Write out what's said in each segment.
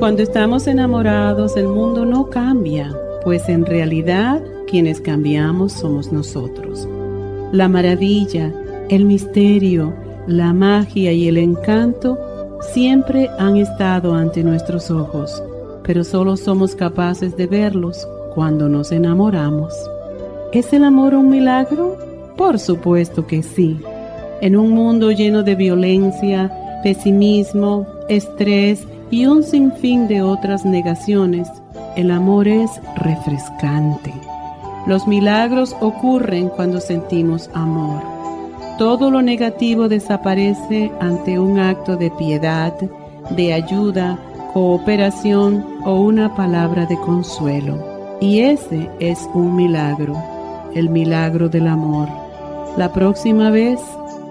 Cuando estamos enamorados, el mundo no cambia, pues en realidad quienes cambiamos somos nosotros. La maravilla, el misterio, la magia y el encanto siempre han estado ante nuestros ojos, pero solo somos capaces de verlos cuando nos enamoramos. ¿Es el amor un milagro? Por supuesto que sí. En un mundo lleno de violencia, pesimismo, estrés y un sinfín de otras negaciones, el amor es refrescante. Los milagros ocurren cuando sentimos amor. Todo lo negativo desaparece ante un acto de piedad, de ayuda, cooperación o una palabra de consuelo. Y ese es un milagro, el milagro del amor. La próxima vez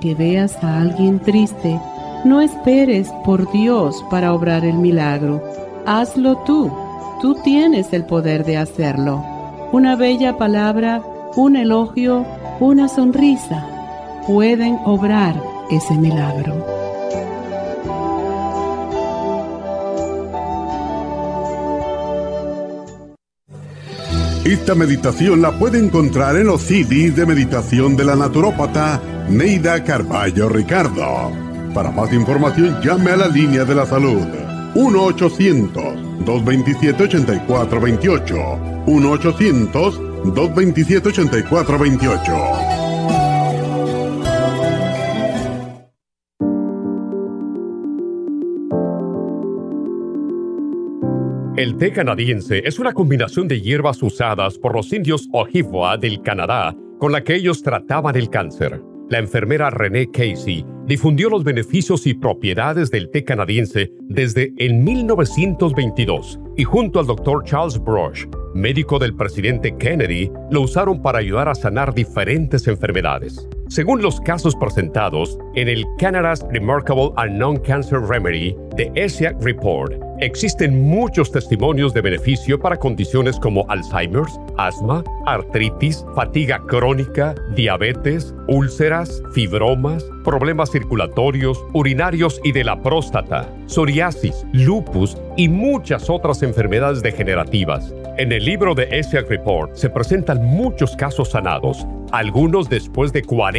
que veas a alguien triste, no esperes por Dios para obrar el milagro. Hazlo tú. Tú tienes el poder de hacerlo. Una bella palabra, un elogio, una sonrisa pueden obrar ese milagro. Esta meditación la puede encontrar en los CDs de meditación de la naturópata Neida Carballo Ricardo. Para más información llame a la línea de la salud 1-800-227-8428. 1-800-227-8428. El té canadiense es una combinación de hierbas usadas por los indios Ojibwa del Canadá con la que ellos trataban el cáncer. La enfermera Renee Casey difundió los beneficios y propiedades del té canadiense desde el 1922 y junto al doctor Charles Brush, médico del presidente Kennedy, lo usaron para ayudar a sanar diferentes enfermedades. Según los casos presentados en el Canada's Remarkable and Non-Cancer Remedy de ESIAC Report, existen muchos testimonios de beneficio para condiciones como Alzheimer's, asma, artritis, fatiga crónica, diabetes, úlceras, fibromas, problemas circulatorios, urinarios y de la próstata, psoriasis, lupus y muchas otras enfermedades degenerativas. En el libro de ESIAC Report se presentan muchos casos sanados, algunos después de 40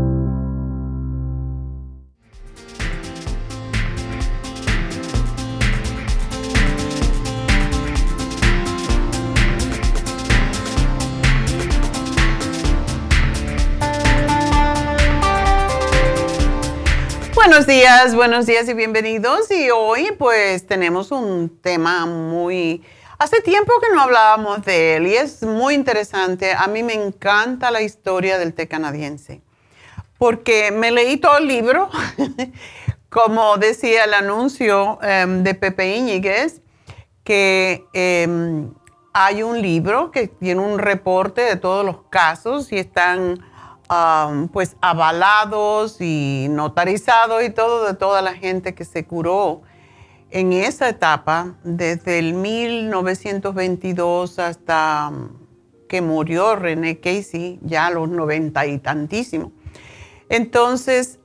Buenos días, buenos días y bienvenidos. Y hoy pues tenemos un tema muy... Hace tiempo que no hablábamos de él y es muy interesante. A mí me encanta la historia del té canadiense porque me leí todo el libro, como decía el anuncio em, de Pepe Iñiguez, que em, hay un libro que tiene un reporte de todos los casos y están pues avalados y notarizados y todo de toda la gente que se curó en esa etapa, desde el 1922 hasta que murió René Casey, ya a los noventa y tantísimo. Entonces,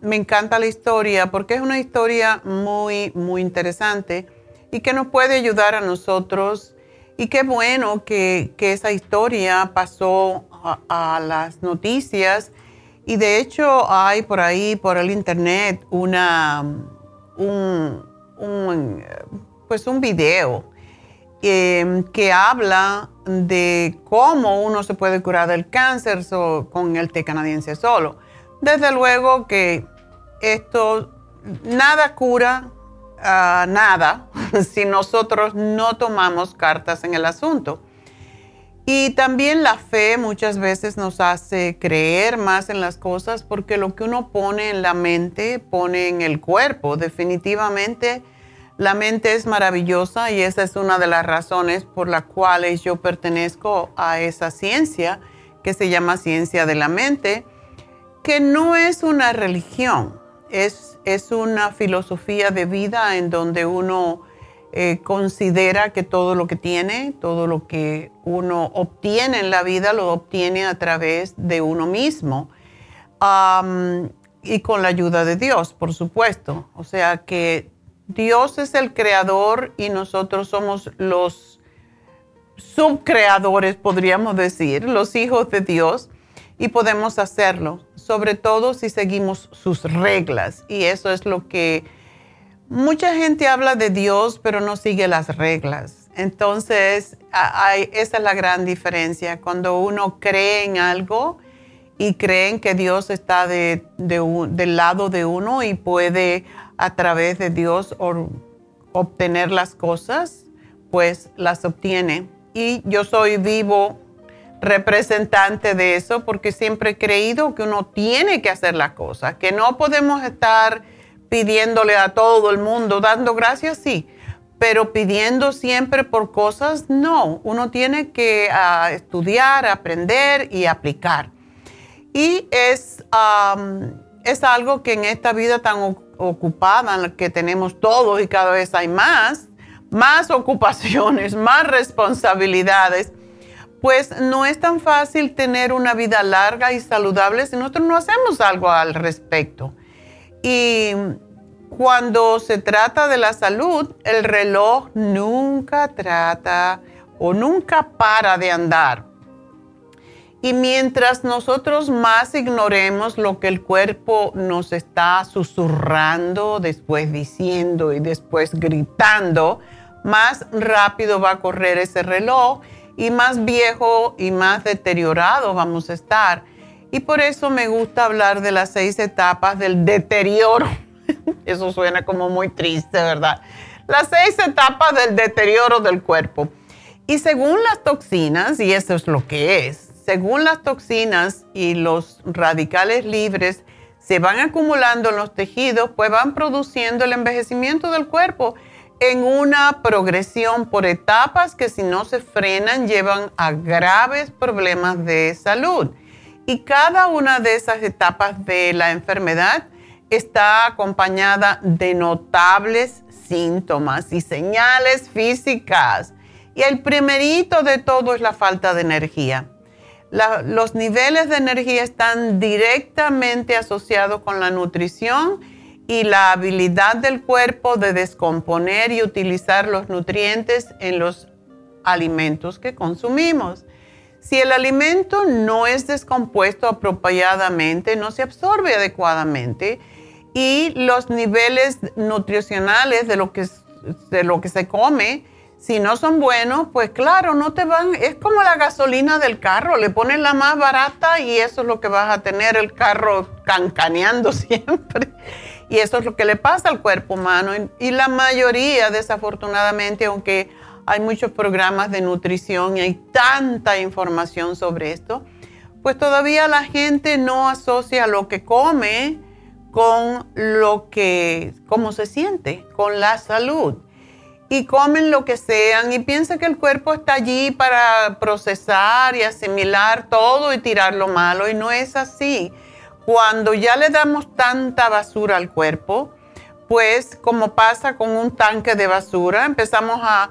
me encanta la historia porque es una historia muy, muy interesante y que nos puede ayudar a nosotros Y qué bueno que, esa historia pasó a, las noticias. Y de hecho hay por ahí, por el internet, una, un, pues un video em, que habla de cómo uno se puede curar del cáncer con el té canadiense solo. Desde luego que esto nada cura nada si nosotros no tomamos cartas en el asunto. Y también la fe muchas veces nos hace creer más en las cosas porque lo que uno pone en la mente pone en el cuerpo. Definitivamente la mente es maravillosa y esa es una de las razones por las cuales yo pertenezco a esa ciencia que se llama ciencia de la mente, que no es una religión, es es una filosofía de vida en donde uno eh, considera que todo lo que tiene, todo lo que uno obtiene en la vida, lo obtiene a través de uno mismo. y con la ayuda de Dios, por supuesto. O sea que Dios es el creador y nosotros somos los subcreadores, podríamos decir, los hijos de Dios, y podemos hacerlo sobre todo si seguimos sus reglas. Y eso es lo que mucha gente habla de Dios, pero no sigue las reglas. Entonces, esa es la gran diferencia. Cuando uno cree en algo y creen que Dios está de, del lado de uno y puede a través de Dios obtener las cosas, pues las obtiene. Y yo soy vivo representante de eso porque siempre he creído que uno tiene que hacer las cosas, que no podemos estar pidiéndole a todo el mundo, dando gracias, sí, pero pidiendo siempre por cosas, no, uno tiene que ah, estudiar, aprender y aplicar. Y es, es algo que en esta vida tan ocupada que tenemos todos y cada vez hay más, más ocupaciones, más responsabilidades, pues no es tan fácil tener una vida larga y saludable si nosotros no hacemos algo al respecto. Y cuando se trata de la salud, el reloj nunca trata o nunca para de andar. Y mientras nosotros más ignoremos lo que el cuerpo nos está susurrando, después diciendo y después gritando, más rápido va a correr ese reloj y más viejo y más deteriorado vamos a estar. Y por eso me gusta hablar de las seis etapas del deterioro. Eso suena como muy triste, ¿verdad? Las seis etapas del deterioro del cuerpo. Y según las toxinas, y eso es lo que es, según las toxinas y los radicales libres se van acumulando en los tejidos, pues van produciendo el envejecimiento del cuerpo en una progresión por etapas que si no se frenan llevan a graves problemas de salud. Y cada una de esas etapas de la enfermedad está acompañada de notables síntomas y señales físicas. Y el primerito de todo es la falta de energía. los niveles de energía están directamente asociados con la nutrición y la habilidad del cuerpo de descomponer y utilizar los nutrientes en los alimentos que consumimos. Si el alimento no es descompuesto apropiadamente, no se absorbe adecuadamente y los niveles nutricionales de lo que, de lo que se come, si no son buenos, pues claro, no te van, es como la gasolina del carro, le pones la más barata y eso es lo que vas a tener el carro cancaneando siempre. Y eso es lo que le pasa al cuerpo humano. Y la mayoría, desafortunadamente, aunque hay muchos programas de nutrición y hay tanta información sobre esto, pues todavía la gente no asocia lo que come con lo que, cómo se siente, con la salud. Y comen lo que sean y piensan que el cuerpo está allí para procesar y asimilar todo y tirar lo malo. Y no es así cuando ya le damos tanta basura al cuerpo, pues como pasa con un tanque de basura, empezamos a,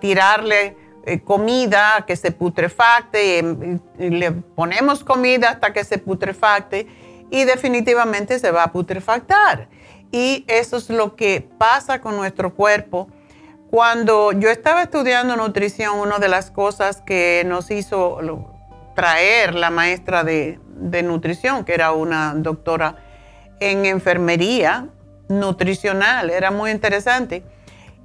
tirarle eh, comida que se putrefacte, y, le ponemos comida hasta que se putrefacte y definitivamente se va a putrefactar. Y eso es lo que pasa con nuestro cuerpo Cuando yo estaba estudiando nutrición, una de las cosas que nos hizo traer la maestra de, nutrición, que era una doctora en enfermería nutricional, era muy interesante.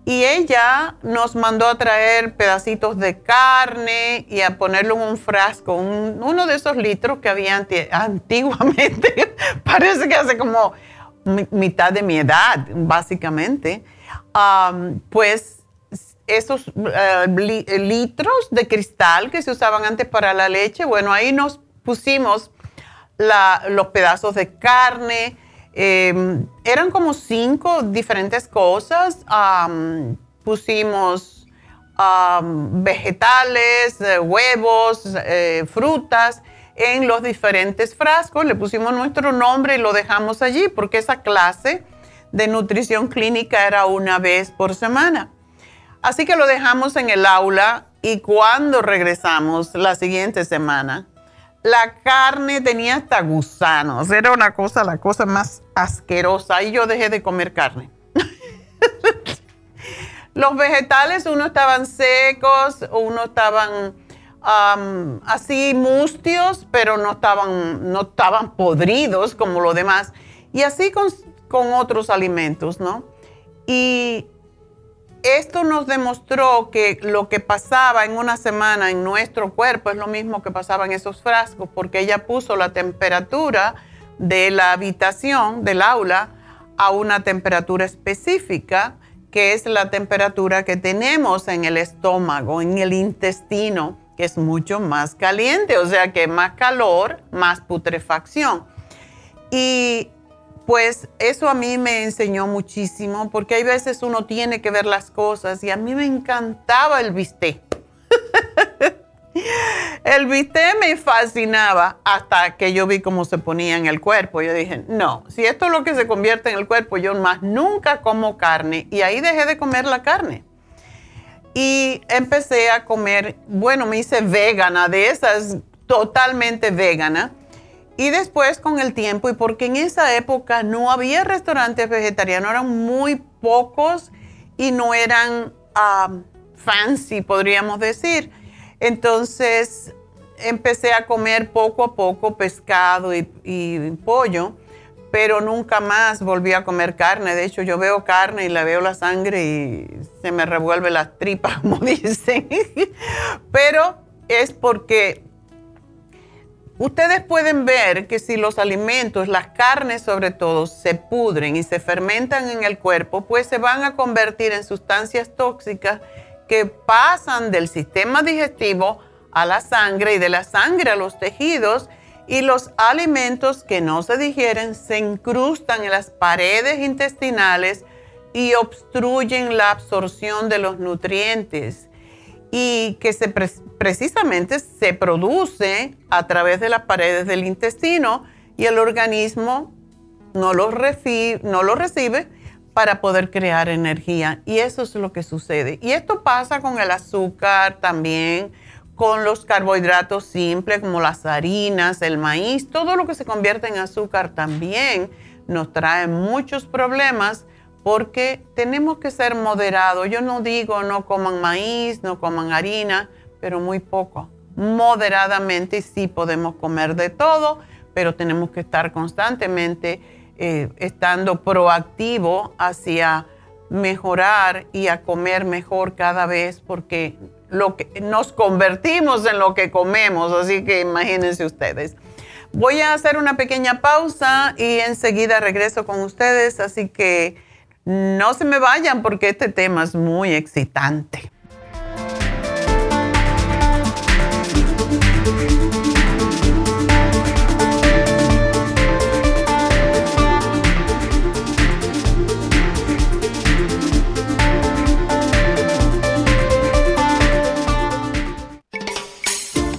Y ella nos mandó a traer pedacitos de carne y a ponerlo en un frasco, uno de esos litros que había antiguamente, parece que hace como mitad de mi edad, básicamente. pues esos eh, litros de cristal que se usaban antes para la leche, bueno, ahí nos pusimos los pedazos de carne, Em, eran como cinco diferentes cosas. pusimos vegetales, eh, huevos, eh, frutas en los diferentes frascos. Le pusimos nuestro nombre y lo dejamos allí porque esa clase de nutrición clínica era una vez por semana. Así que lo dejamos en el aula y cuando regresamos la siguiente semana, la carne tenía hasta gusanos. Era una cosa, la cosa más asquerosa. Y yo dejé de comer carne. Los vegetales, uno estaban secos, uno estaban así mustios, pero no estaban, no estaban podridos como los demás. Y así con otros alimentos, ¿no? Y esto nos demostró que lo que pasaba en una semana en nuestro cuerpo es lo mismo que pasaba en esos frascos, porque ella puso la temperatura de la habitación, del aula, a una temperatura específica, que es la temperatura que tenemos en el estómago, en el intestino, que es mucho más caliente, o sea que más calor, más putrefacción. Y pues eso a mí me enseñó muchísimo porque hay veces uno tiene que ver las cosas y a mí me encantaba el bistec. el bistec me fascinaba hasta que yo vi cómo se ponía en el cuerpo. Yo dije, no, si esto es lo que se convierte en el cuerpo, yo más nunca como carne. Y ahí dejé de comer la carne. Y empecé a comer, bueno, me hice vegana, de esas totalmente vegana. Y después con el tiempo, y porque en esa época no había restaurantes vegetarianos, eran muy pocos y no eran fancy, podríamos decir. Entonces empecé a comer poco a poco pescado y, pollo, pero nunca más volví a comer carne. De hecho, yo veo carne y la veo la sangre y se me revuelve la tripa, como dicen. pero es porque Ustedes pueden ver que si los alimentos, las carnes sobre todo, se pudren y se fermentan en el cuerpo, pues se van a convertir en sustancias tóxicas que pasan del sistema digestivo a la sangre y de la sangre a los tejidos y los alimentos que no se digieren se incrustan en las paredes intestinales y obstruyen la absorción de los nutrientes y que se precisamente se produce a través de las paredes del intestino y el organismo no lo, no lo recibe para poder crear energía. Y eso es lo que sucede. Y esto pasa con el azúcar también, con los carbohidratos simples como las harinas, el maíz, todo lo que se convierte en azúcar también nos trae muchos problemas porque tenemos que ser moderados. Yo no digo no coman maíz, no coman harina, pero muy poco. Moderadamente sí podemos comer de todo, pero tenemos que estar constantemente eh, estando proactivo hacia mejorar y a comer mejor cada vez porque lo que, nos convertimos en lo que comemos, así que imagínense ustedes. Voy a hacer una pequeña pausa y enseguida regreso con ustedes, así que no se me vayan porque este tema es muy excitante.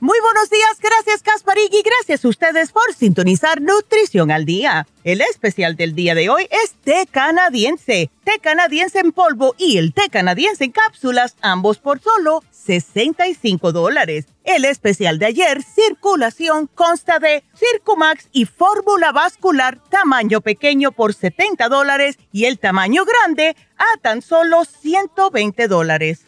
Muy buenos días, gracias Casparig y gracias a ustedes por sintonizar Nutrición al Día. El especial del día de hoy es té canadiense, té canadiense en polvo y el té canadiense en cápsulas, ambos por solo 65 dólares. El especial de ayer, circulación, consta de Circumax y fórmula vascular tamaño pequeño por 70 dólares y el tamaño grande a tan solo 120 dólares.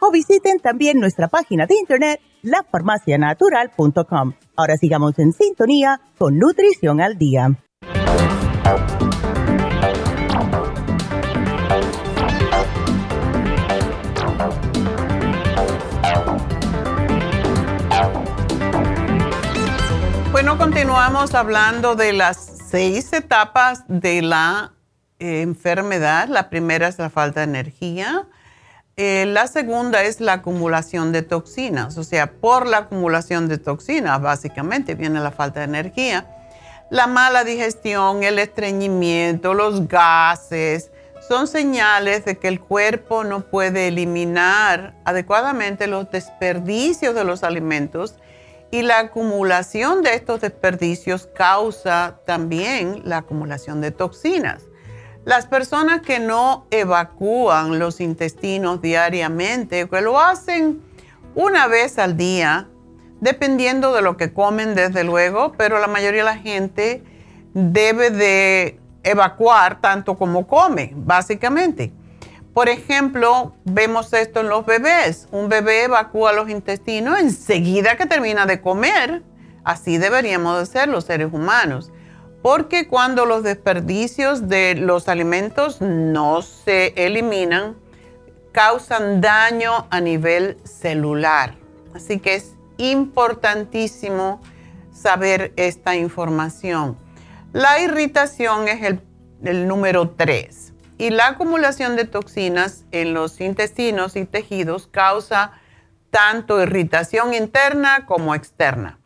o visiten también nuestra página de internet lafarmacianatural.com. Ahora sigamos en sintonía con Nutrición al Día. Bueno, continuamos hablando de las seis etapas de la eh, enfermedad. La primera es la falta de energía. Eh, la segunda es la acumulación de toxinas, o sea, por la acumulación de toxinas básicamente viene la falta de energía. La mala digestión, el estreñimiento, los gases, son señales de que el cuerpo no puede eliminar adecuadamente los desperdicios de los alimentos y la acumulación de estos desperdicios causa también la acumulación de toxinas. Las personas que no evacúan los intestinos diariamente, que lo hacen una vez al día, dependiendo de lo que comen, desde luego, pero la mayoría de la gente debe de evacuar tanto como come, básicamente. Por ejemplo, vemos esto en los bebés. Un bebé evacúa los intestinos enseguida que termina de comer. Así deberíamos de ser los seres humanos porque cuando los desperdicios de los alimentos no se eliminan, causan daño a nivel celular. Así que es importantísimo saber esta información. La irritación es el, número 3 y la acumulación de toxinas en los intestinos y tejidos causa tanto irritación interna como externa.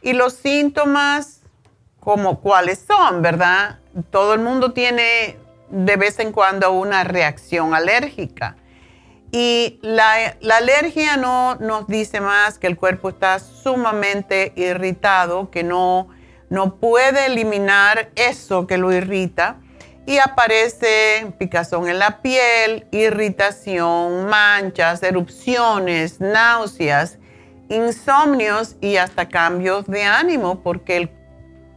Y los síntomas como cuáles son, ¿verdad? Todo el mundo tiene de vez en cuando una reacción alérgica. Y la, alergia no nos dice más que el cuerpo está sumamente irritado, que no, no puede eliminar eso que lo irrita. Y aparece picazón en la piel, irritación, manchas, erupciones, náuseas, insomnios y hasta cambios de ánimo, porque el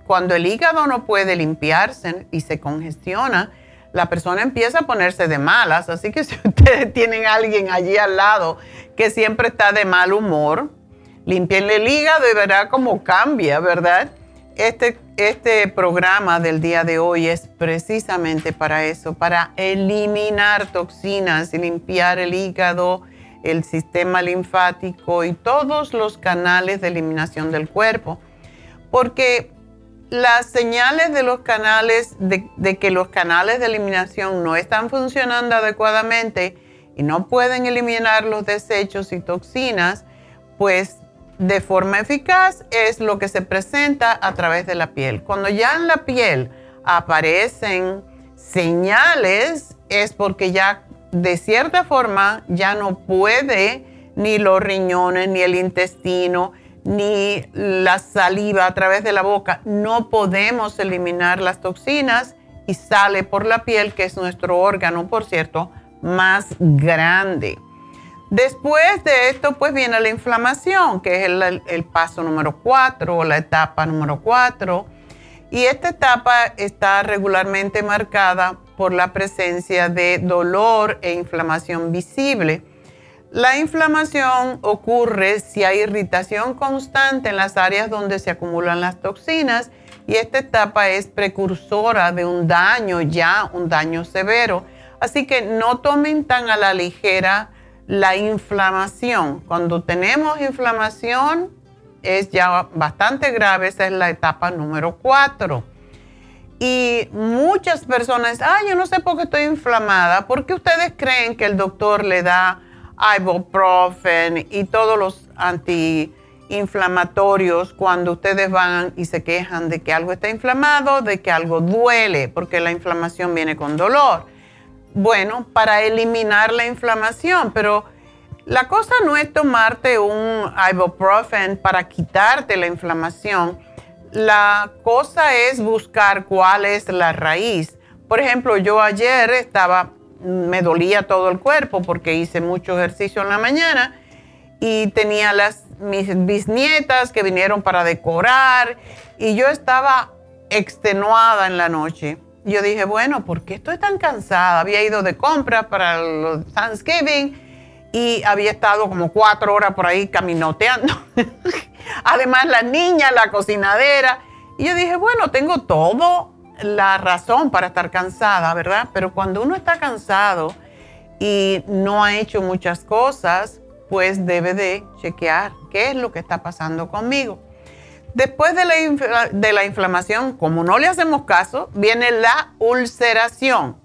cuando el hígado no puede limpiarse y se congestiona, la persona empieza a ponerse de malas. Así que si ustedes tienen a alguien allí al lado que siempre está de mal humor, limpienle el hígado y verá cómo cambia, ¿verdad? Este, este programa del día de hoy es precisamente para eso, para eliminar toxinas y limpiar el hígado, el sistema linfático y todos los canales de eliminación del cuerpo. Porque las señales de los canales, de, que los canales de eliminación no están funcionando adecuadamente y no pueden eliminar los desechos y toxinas, pues de forma eficaz es lo que se presenta a través de la piel. Cuando ya en la piel aparecen señales, es porque ya de cierta forma ya no puede ni los riñones, ni el intestino, ni la saliva a través de la boca. No podemos eliminar las toxinas y sale por la piel, que es nuestro órgano, por cierto, más grande. Después de esto, pues viene la inflamación, que es el, paso número 4 o la etapa número 4. Y esta etapa está regularmente marcada por la presencia de dolor e inflamación visible. La inflamación ocurre si hay irritación constante en las áreas donde se acumulan las toxinas y esta etapa es precursora de un daño ya, un daño severo. Así que no tomen tan a la ligera la inflamación. Cuando tenemos inflamación es ya bastante grave, esa es la etapa número 4. Y muchas personas, ay, yo no sé por qué estoy inflamada. ¿Por qué ustedes creen que el doctor le da ibuprofen y todos los antiinflamatorios cuando ustedes van y se quejan de que algo está inflamado, de que algo duele, porque la inflamación viene con dolor? bueno para eliminar la inflamación, pero la cosa no es tomarte un ibuprofen para quitarte la inflamación. La cosa es buscar cuál es la raíz. Por ejemplo, yo ayer estaba, me dolía todo el cuerpo porque hice mucho ejercicio en la mañana y tenía las mis bisnietas que vinieron para decorar y yo estaba extenuada en la noche yo dije, bueno, ¿por qué estoy tan cansada? Había ido de compra para los Thanksgiving y había estado como cuatro horas por ahí caminoteando. Además, la niña, la cocinadera. Y yo dije, bueno, tengo todo la razón para estar cansada, ¿verdad? Pero cuando uno está cansado y no ha hecho muchas cosas, pues debe de chequear qué es lo que está pasando conmigo. Después de la, inflamación, como no le hacemos caso, viene la ulceración.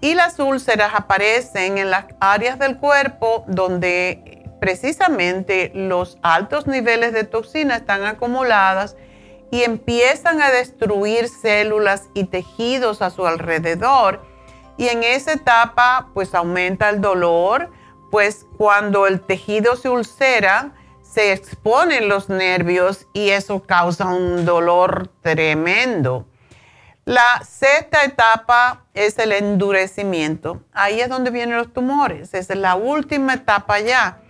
Y las úlceras aparecen en las áreas del cuerpo donde precisamente los altos niveles de toxina están acumuladas y empiezan a destruir células y tejidos a su alrededor. Y en esa etapa pues aumenta el dolor, pues cuando el tejido se ulcera, se exponen los nervios y eso causa un dolor tremendo. La sexta etapa es el endurecimiento. Ahí es donde vienen los tumores. Es la última etapa ya.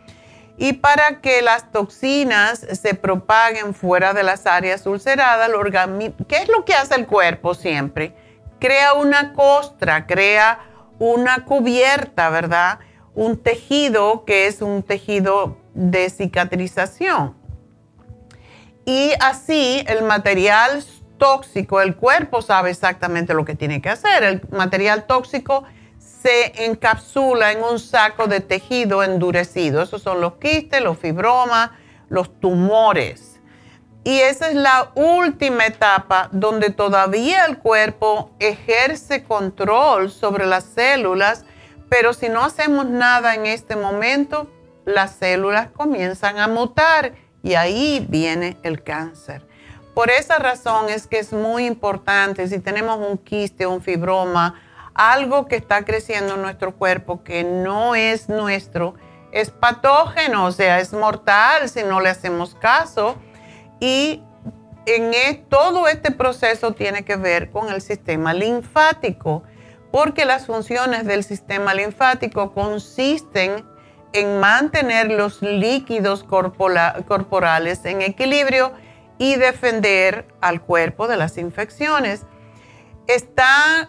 Y para que las toxinas se propaguen fuera de las áreas ulceradas, ¿qué es lo que hace el cuerpo siempre? Crea una costra, crea una cubierta, ¿verdad? Un tejido que es un tejido de cicatrización. Y así el material tóxico, el cuerpo sabe exactamente lo que tiene que hacer. El material tóxico se encapsula en un saco de tejido endurecido. Esos son los quistes, los fibromas, los tumores. Y esa es la última etapa donde todavía el cuerpo ejerce control sobre las células, pero si no hacemos nada en este momento, las células comienzan a mutar y ahí viene el cáncer. Por esa razón es que es muy importante si tenemos un quiste, un fibroma, algo que está creciendo en nuestro cuerpo que no es nuestro, es patógeno, o sea, es mortal si no le hacemos caso. Y en e, todo este proceso tiene que ver con el sistema linfático, porque las funciones del sistema linfático consisten en mantener los líquidos corporales en equilibrio y defender al cuerpo de las infecciones. Está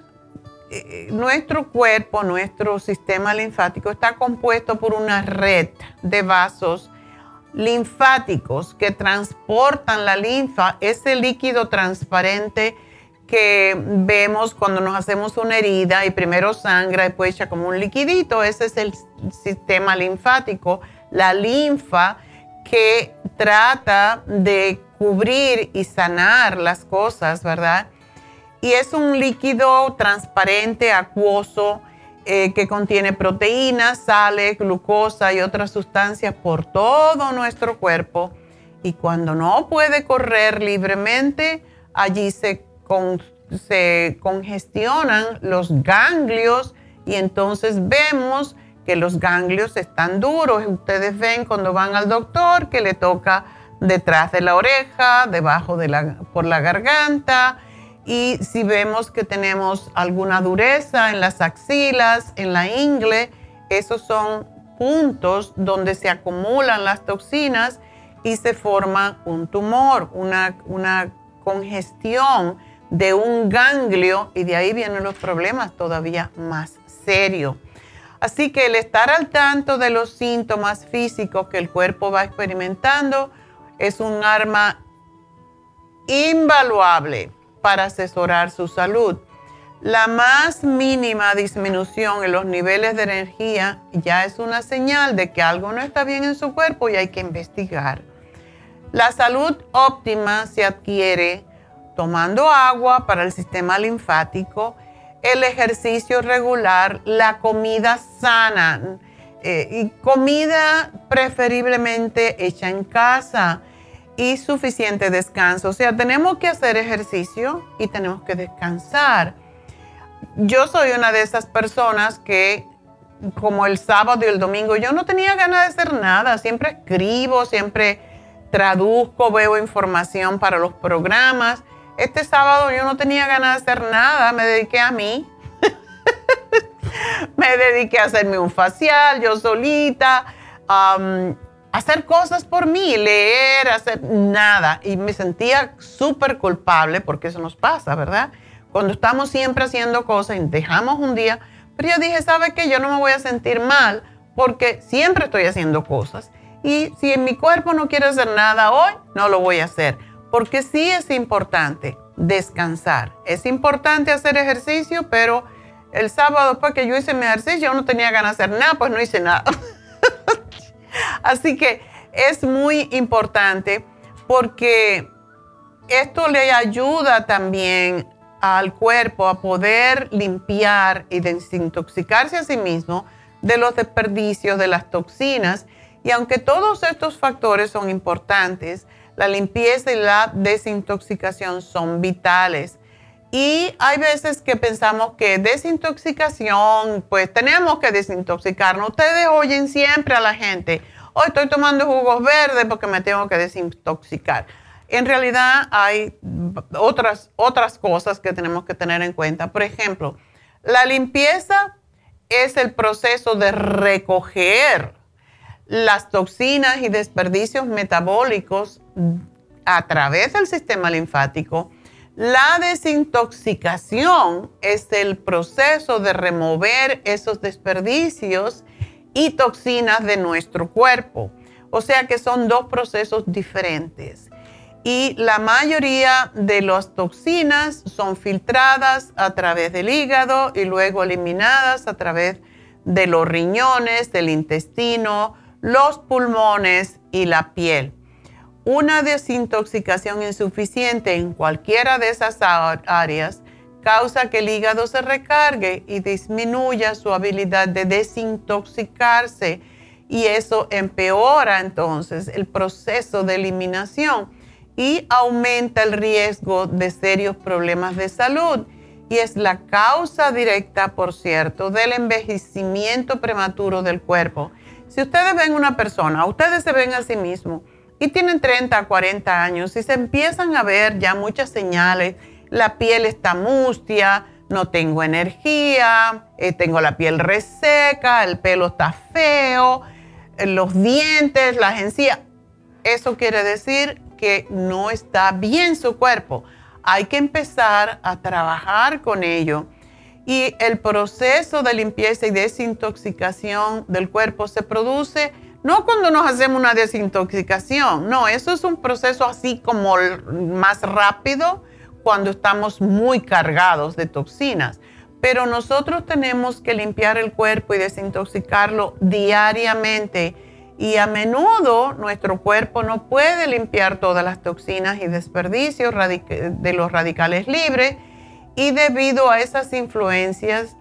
nuestro cuerpo, nuestro sistema linfático está compuesto por una red de vasos linfáticos que transportan la linfa, ese líquido transparente que vemos cuando nos hacemos una herida y primero sangra, después echa como un liquidito, ese es el sistema linfático, la linfa que trata de cubrir y sanar las cosas, ¿verdad? Y es un líquido transparente, acuoso, eh, que contiene proteínas, sales, glucosa y otras sustancias por todo nuestro cuerpo. Y cuando no puede correr libremente, allí se, se congestionan los ganglios y entonces vemos que los ganglios están duros. Ustedes ven cuando van al doctor que le toca detrás de la oreja, debajo de la, por la garganta. Y si vemos que tenemos alguna dureza en las axilas, en la ingle, esos son puntos donde se acumulan las toxinas y se forma un tumor, una, una congestión de un ganglio y de ahí vienen los problemas todavía más serios. Así que el estar al tanto de los síntomas físicos que el cuerpo va experimentando es un arma invaluable para asesorar su salud. La más mínima disminución en los niveles de energía ya es una señal de que algo no está bien en su cuerpo y hay que investigar. La salud óptima se adquiere tomando agua para el sistema linfático, el ejercicio regular, la comida sana eh, y comida preferiblemente hecha en casa y suficiente descanso. O sea, tenemos que hacer ejercicio y tenemos que descansar. Yo soy una de esas personas que, como el sábado y el domingo, yo no tenía ganas de hacer nada. Siempre escribo, siempre traduzco, veo información para los programas este sábado yo no tenía ganas de hacer nada, me dediqué a mí. me dediqué a hacerme un facial yo solita, hacer cosas por mí, leer, hacer nada. Y me sentía súper culpable porque eso nos pasa, ¿verdad? Cuando estamos siempre haciendo cosas y dejamos un día, pero yo dije, ¿sabe qué? Yo no me voy a sentir mal porque siempre estoy haciendo cosas. Y si en mi cuerpo no quiere hacer nada hoy, no lo voy a hacer porque sí es importante descansar. Es importante hacer ejercicio, pero el sábado después que yo hice mi ejercicio, yo no tenía ganas de hacer nada, pues no hice nada. Así que es muy importante porque esto le ayuda también al cuerpo a poder limpiar y desintoxicarse a sí mismo de los desperdicios de las toxinas. Y aunque todos estos factores son importantes, la limpieza y la desintoxicación son vitales. Y hay veces que pensamos que desintoxicación, pues tenemos que desintoxicarnos. Ustedes oyen siempre a la gente, hoy estoy tomando jugos verdes porque me tengo que desintoxicar. En realidad hay otras, otras cosas que tenemos que tener en cuenta. Por ejemplo, la limpieza es el proceso de recoger las toxinas y desperdicios metabólicos a través del sistema linfático. La desintoxicación es el proceso de remover esos desperdicios y toxinas de nuestro cuerpo. O sea que son dos procesos diferentes. Y la mayoría de las toxinas son filtradas a través del hígado y luego eliminadas a través de los riñones, del intestino, los pulmones y la piel. Una desintoxicación insuficiente en cualquiera de esas áreas causa que el hígado se recargue y disminuya su habilidad de desintoxicarse y eso empeora entonces el proceso de eliminación y aumenta el riesgo de serios problemas de salud y es la causa directa, por cierto, del envejecimiento prematuro del cuerpo. Si ustedes ven una persona, ustedes se ven a sí mismos y tienen 30, 40 años y se empiezan a ver ya muchas señales, la piel está mustia, no tengo energía, eh, tengo la piel reseca, el pelo está feo, eh, los dientes, las encías, eso quiere decir que no está bien su cuerpo. Hay que empezar a trabajar con ello. Y el proceso de limpieza y desintoxicación del cuerpo se produce no cuando nos hacemos una desintoxicación, no, eso es un proceso así como más rápido cuando estamos muy cargados de toxinas. Pero nosotros tenemos que limpiar el cuerpo y desintoxicarlo diariamente. Y a menudo nuestro cuerpo no puede limpiar todas las toxinas y desperdicios de los radicales libres y debido a esas influencias,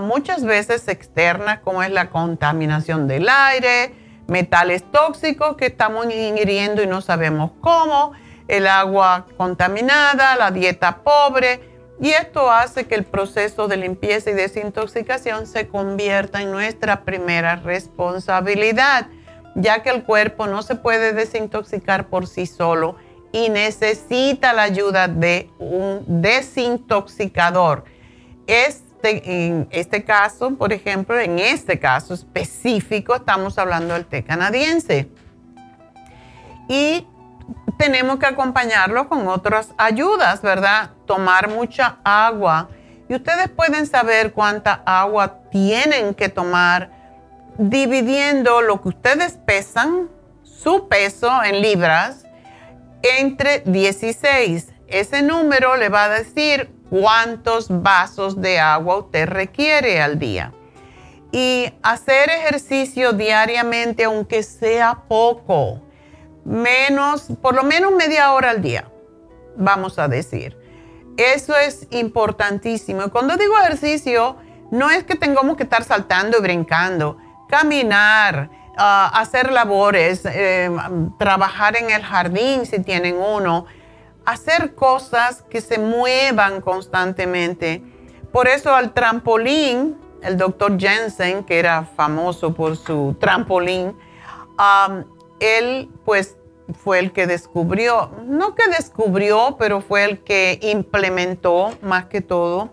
muchas veces externas, como es la contaminación del aire, metales tóxicos que estamos ingiriendo y no sabemos cómo, el agua contaminada, la dieta pobre, y esto hace que el proceso de limpieza y desintoxicación se convierta en nuestra primera responsabilidad, ya que el cuerpo no se puede desintoxicar por sí solo y necesita la ayuda de un desintoxicador. En este caso, por ejemplo, en este caso específico, estamos hablando del té canadiense. Y tenemos que acompañarlo con otras ayudas, ¿verdad? Tomar mucha agua. Y ustedes pueden saber cuánta agua tienen que tomar dividiendo lo que ustedes pesan, su peso en libras, entre 16. Ese número le va a decir cuántos vasos de agua usted requiere al día. Y hacer ejercicio diariamente, aunque sea poco menos, por lo menos media hora al día, vamos a decir. Eso es importantísimo. Y cuando digo ejercicio, no es que tengamos que estar saltando y brincando. Caminar, ah, hacer labores, eh, trabajar en el jardín si tienen uno, hacer cosas que se muevan constantemente. Por eso al trampolín, el doctor Jensen, que era famoso por su trampolín, él pues fue el que descubrió, no que descubrió, pero fue el que implementó más que todo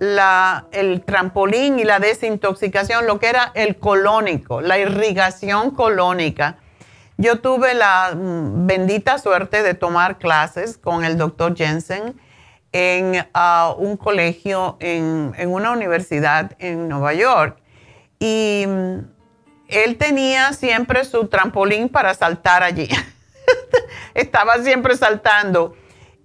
el trampolín y la desintoxicación, lo que era el colónico, la irrigación colónica. Yo tuve la mm, bendita suerte de tomar clases con el doctor Jensen en ah, un colegio, en, en una universidad en Nueva York. Y mm, él tenía siempre su trampolín para saltar allí. Estaba siempre saltando.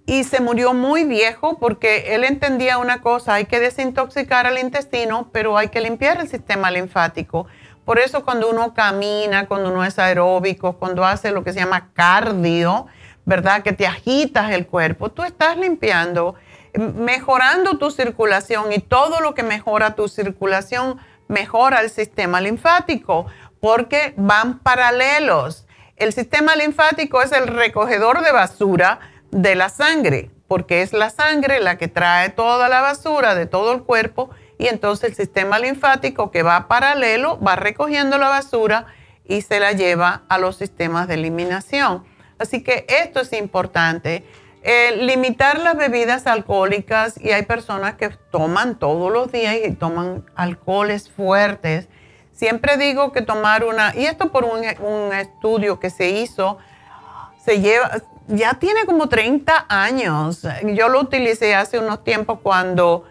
Y se murió muy viejo porque él entendía una cosa, hay que desintoxicar el intestino, pero hay que limpiar el sistema linfático. Por eso cuando uno camina, cuando uno es aeróbico, cuando hace lo que se llama cardio, ¿verdad? Que te agitas el cuerpo, tú estás limpiando, mejorando tu circulación y todo lo que mejora tu circulación mejora el sistema linfático porque van paralelos. El sistema linfático es el recogedor de basura de la sangre, porque es la sangre la que trae toda la basura de todo el cuerpo y entonces el sistema linfático que va paralelo va recogiendo la basura y se la lleva a los sistemas de eliminación. Así que esto es importante. Eh, limitar las bebidas alcohólicas y hay personas que toman todos los días y toman alcoholes fuertes. Siempre digo que tomar una, y esto por un, estudio que se hizo, se lleva, ya tiene como 30 años. Yo lo utilicé hace unos tiempos cuando,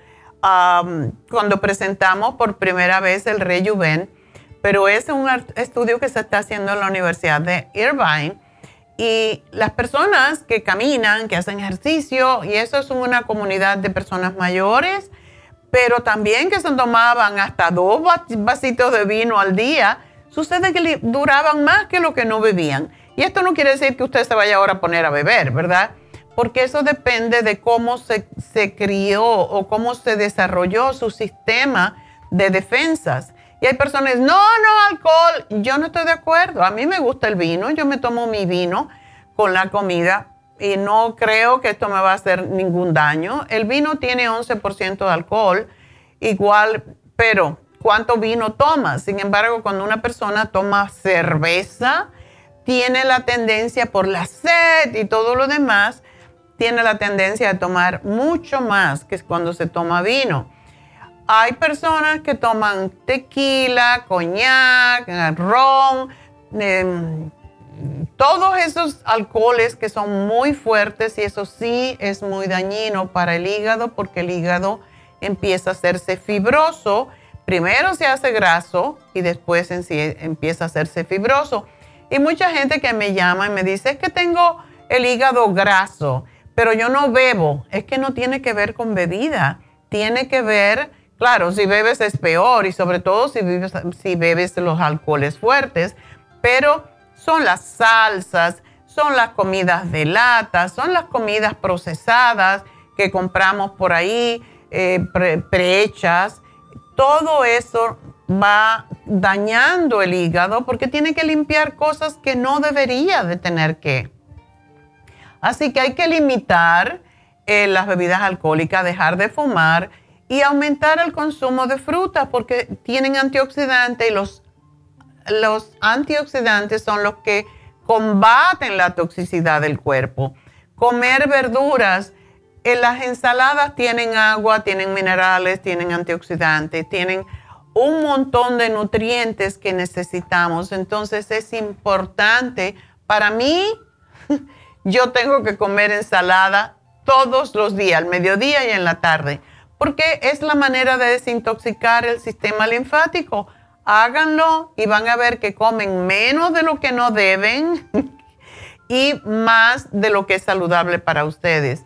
cuando presentamos por primera vez el Rejuven, pero es un estudio que se está haciendo en la Universidad de Irvine y las personas que caminan, que hacen ejercicio, y eso es una comunidad de personas mayores, pero también que se tomaban hasta dos vasitos de vino al día, sucede que duraban más que lo que no bebían. Y esto no quiere decir que usted se vaya ahora a poner a beber, ¿verdad? Porque eso depende de cómo se, se crió o cómo se desarrolló su sistema de defensas. Y hay personas, no, no, alcohol. Yo no estoy de acuerdo. A mí me gusta el vino, yo me tomo mi vino con la comida y no creo que esto me va a hacer ningún daño. El vino tiene 11% de alcohol, igual, pero ¿cuánto vino tomas? Sin embargo, cuando una persona toma cerveza, tiene la tendencia por la sed y todo lo demás, tiene la tendencia de tomar mucho más que cuando se toma vino. Hay personas que toman tequila, coñac, ron, em, todos esos alcoholes que son muy fuertes y eso sí es muy dañino para el hígado porque el hígado empieza a hacerse fibroso. Primero se hace graso y después empieza a hacerse fibroso. Y mucha gente que me llama y me dice, es que tengo el hígado graso, pero yo no bebo. Es que no tiene que ver con bebida, tiene que ver Claro, si bebes es peor y sobre todo si, bebes los alcoholes fuertes, pero son las salsas, son las comidas de lata, son las comidas procesadas que compramos por ahí, eh, prehechas. Todo eso va dañando el hígado porque tiene que limpiar cosas que no debería de tener que. Así que hay que limitar eh, las bebidas alcohólicas, dejar de fumar y aumentar el consumo de frutas porque tienen antioxidantes y los, los antioxidantes son los que combaten la toxicidad del cuerpo. Comer verduras. En las ensaladas tienen agua, tienen minerales, tienen antioxidantes, tienen un montón de nutrientes que necesitamos. Entonces es importante, para mí, yo tengo que comer ensalada todos los días, al mediodía y en la tarde, porque es la manera de desintoxicar el sistema linfático. Háganlo y van a ver que comen menos de lo que no deben y más de lo que es saludable para ustedes.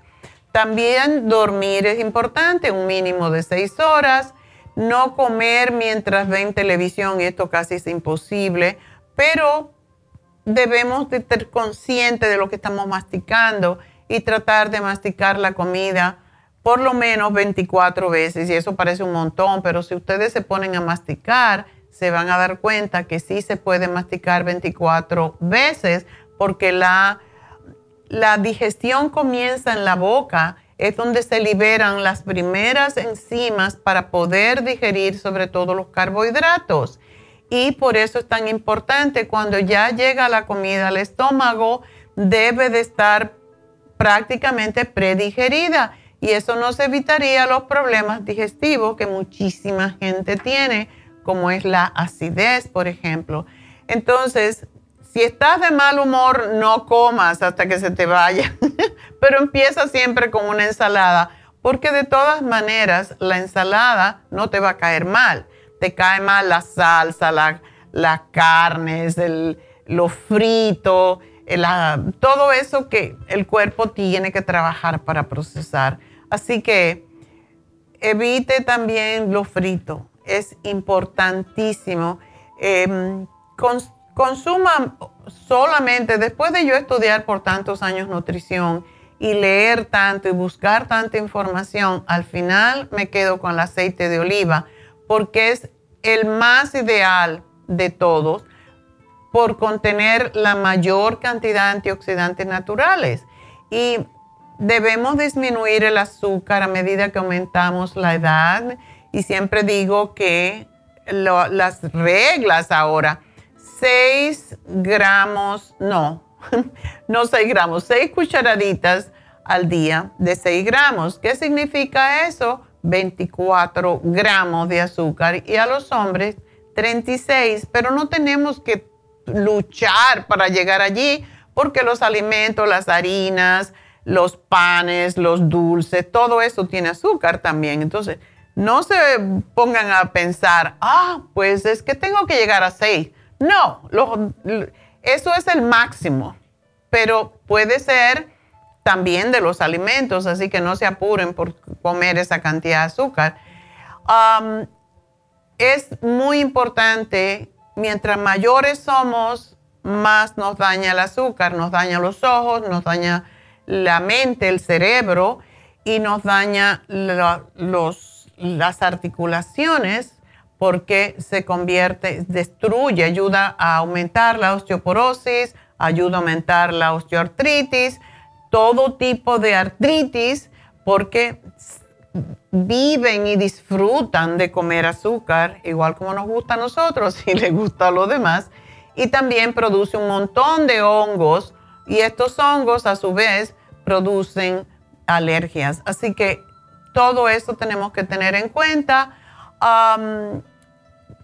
También dormir es importante, un mínimo de seis horas no comer mientras ven televisión, esto casi es imposible, pero debemos de estar conscientes de lo que estamos masticando y tratar de masticar la comida por lo menos 24 veces. Y eso parece un montón, pero si ustedes se ponen a masticar, se van a dar cuenta que sí se puede masticar 24 veces porque la, la digestión comienza en la boca es donde se liberan las primeras enzimas para poder digerir sobre todo los carbohidratos. Y por eso es tan importante cuando ya llega la comida al estómago, debe de estar prácticamente predigerida. Y eso nos evitaría los problemas digestivos que muchísima gente tiene, como es la acidez, por ejemplo. Entonces, si estás de mal humor, no comas hasta que se te vaya, pero empieza siempre con una ensalada, porque de todas maneras la ensalada no te va a caer mal. Te cae mal la salsa, las carnes, el, lo frito, todo eso que el cuerpo tiene que trabajar para procesar. Así que evite también lo frito, es importantísimo. Eh, consuma solamente, después de yo estudiar por tantos años nutrición y leer tanto y buscar tanta información, al final me quedo con el aceite de oliva porque es el más ideal de todos por contener la mayor cantidad de antioxidantes naturales. Y debemos disminuir el azúcar a medida que aumentamos la edad. Y siempre digo que las reglas ahora 6 gramos, no, no 6 gramos, 6 cucharaditas al día de 6 gramos. ¿Qué significa eso? 24 gramos de azúcar y a los hombres 36, pero no tenemos que luchar para llegar allí porque los alimentos, las harinas, los panes, los dulces, todo eso tiene azúcar también. Entonces, no se pongan a pensar, ah, pues es que tengo que llegar a 6. No, eso es el máximo, pero puede ser también de los alimentos, así que no se apuren por comer esa cantidad de azúcar. es muy importante, mientras mayores somos, más nos daña el azúcar, nos daña los ojos, nos daña la mente, el cerebro y nos daña las articulaciones porque se convierte, destruye, ayuda a aumentar la osteoporosis, ayuda a aumentar la osteoartritis, todo tipo de artritis, porque viven y disfrutan de comer azúcar, igual como nos gusta a nosotros y les gusta a los demás. Y también produce un montón de hongos y estos hongos a su vez producen alergias. Así que todo eso tenemos que tener en cuenta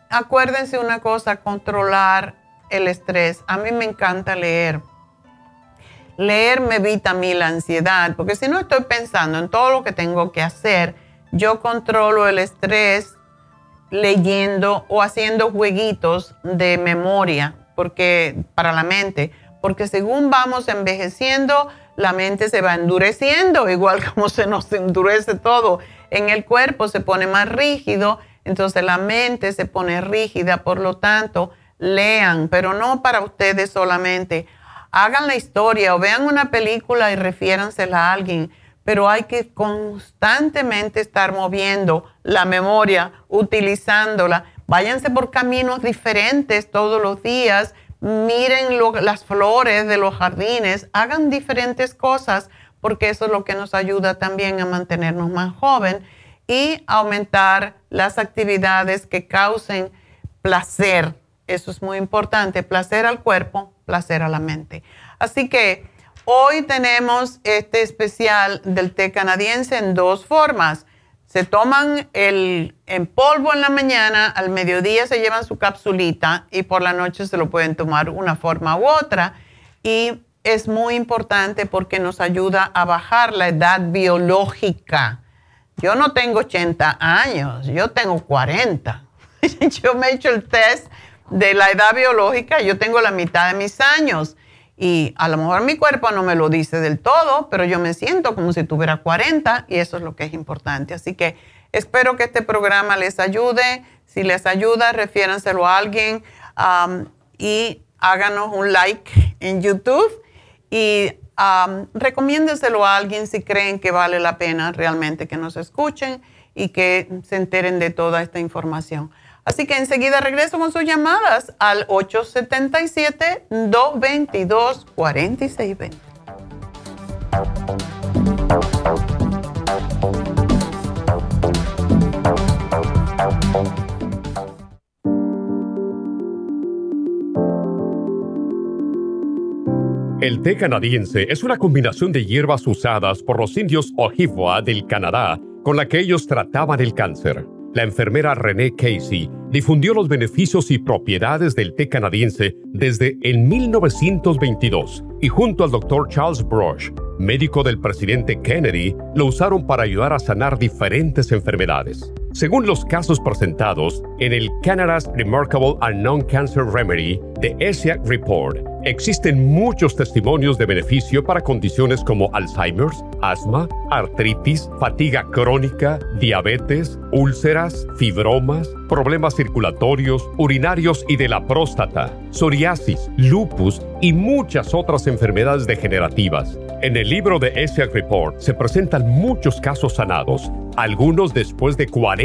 acuérdense una cosa, controlar el estrés. A mí me encanta leer. Leer me evita a mí la ansiedad, porque si no estoy pensando en todo lo que tengo que hacer, yo controlo el estrés leyendo o haciendo jueguitos de memoria porque para la mente, porque según vamos envejeciendo, la mente se va endureciendo, igual como se nos endurece todo en el cuerpo, se pone más rígido entonces la mente se pone rígida, por lo tanto, lean, pero no para ustedes solamente. Hagan la historia o vean una película y refiéransela a alguien, pero hay que constantemente estar moviendo la memoria, utilizándola. Váyanse por caminos diferentes todos los días, miren las flores de los jardines, hagan diferentes cosas porque eso es lo que nos ayuda también a mantenernos más joven y aumentar las actividades que causen placer. Eso es muy importante, placer al cuerpo, placer a la mente. Así que hoy tenemos este especial del té canadiense en dos formas. Se toman el en polvo en la mañana, al mediodía se llevan su capsulita y por la noche se lo pueden tomar una forma u otra. Y es muy importante porque nos ayuda a bajar la edad biológica. Yo no tengo 80 años, yo tengo 40. yo me he hecho el test de la edad biológica, yo tengo la mitad de mis años. Y a lo mejor mi cuerpo no me lo dice del todo, pero yo me siento como si tuviera 40 y eso es lo que es importante. Así que espero que este programa les ayude. Si les ayuda, refiéranselo a alguien um, y háganos un like en YouTube y um, a alguien si creen que vale la pena realmente que nos escuchen y que se enteren de toda esta información. Así que enseguida regreso con sus llamadas al 877-222-4620. El té canadiense es una combinación de hierbas usadas por los indios Ojibwa del Canadá con la que ellos trataban el cáncer la enfermera Renee Casey difundió los beneficios y propiedades del té canadiense desde el 1922 y junto al doctor Charles Brush, médico del presidente Kennedy, lo usaron para ayudar a sanar diferentes enfermedades. Según los casos presentados en el Canada's Remarkable and Non-Cancer Remedy de ESIAC Report, existen muchos testimonios de beneficio para condiciones como Alzheimer's, asma, artritis, fatiga crónica, diabetes, úlceras, fibromas, problemas circulatorios, urinarios y de la próstata, psoriasis, lupus y muchas otras enfermedades degenerativas. En el libro de ESIAC Report se presentan muchos casos sanados, algunos después de 40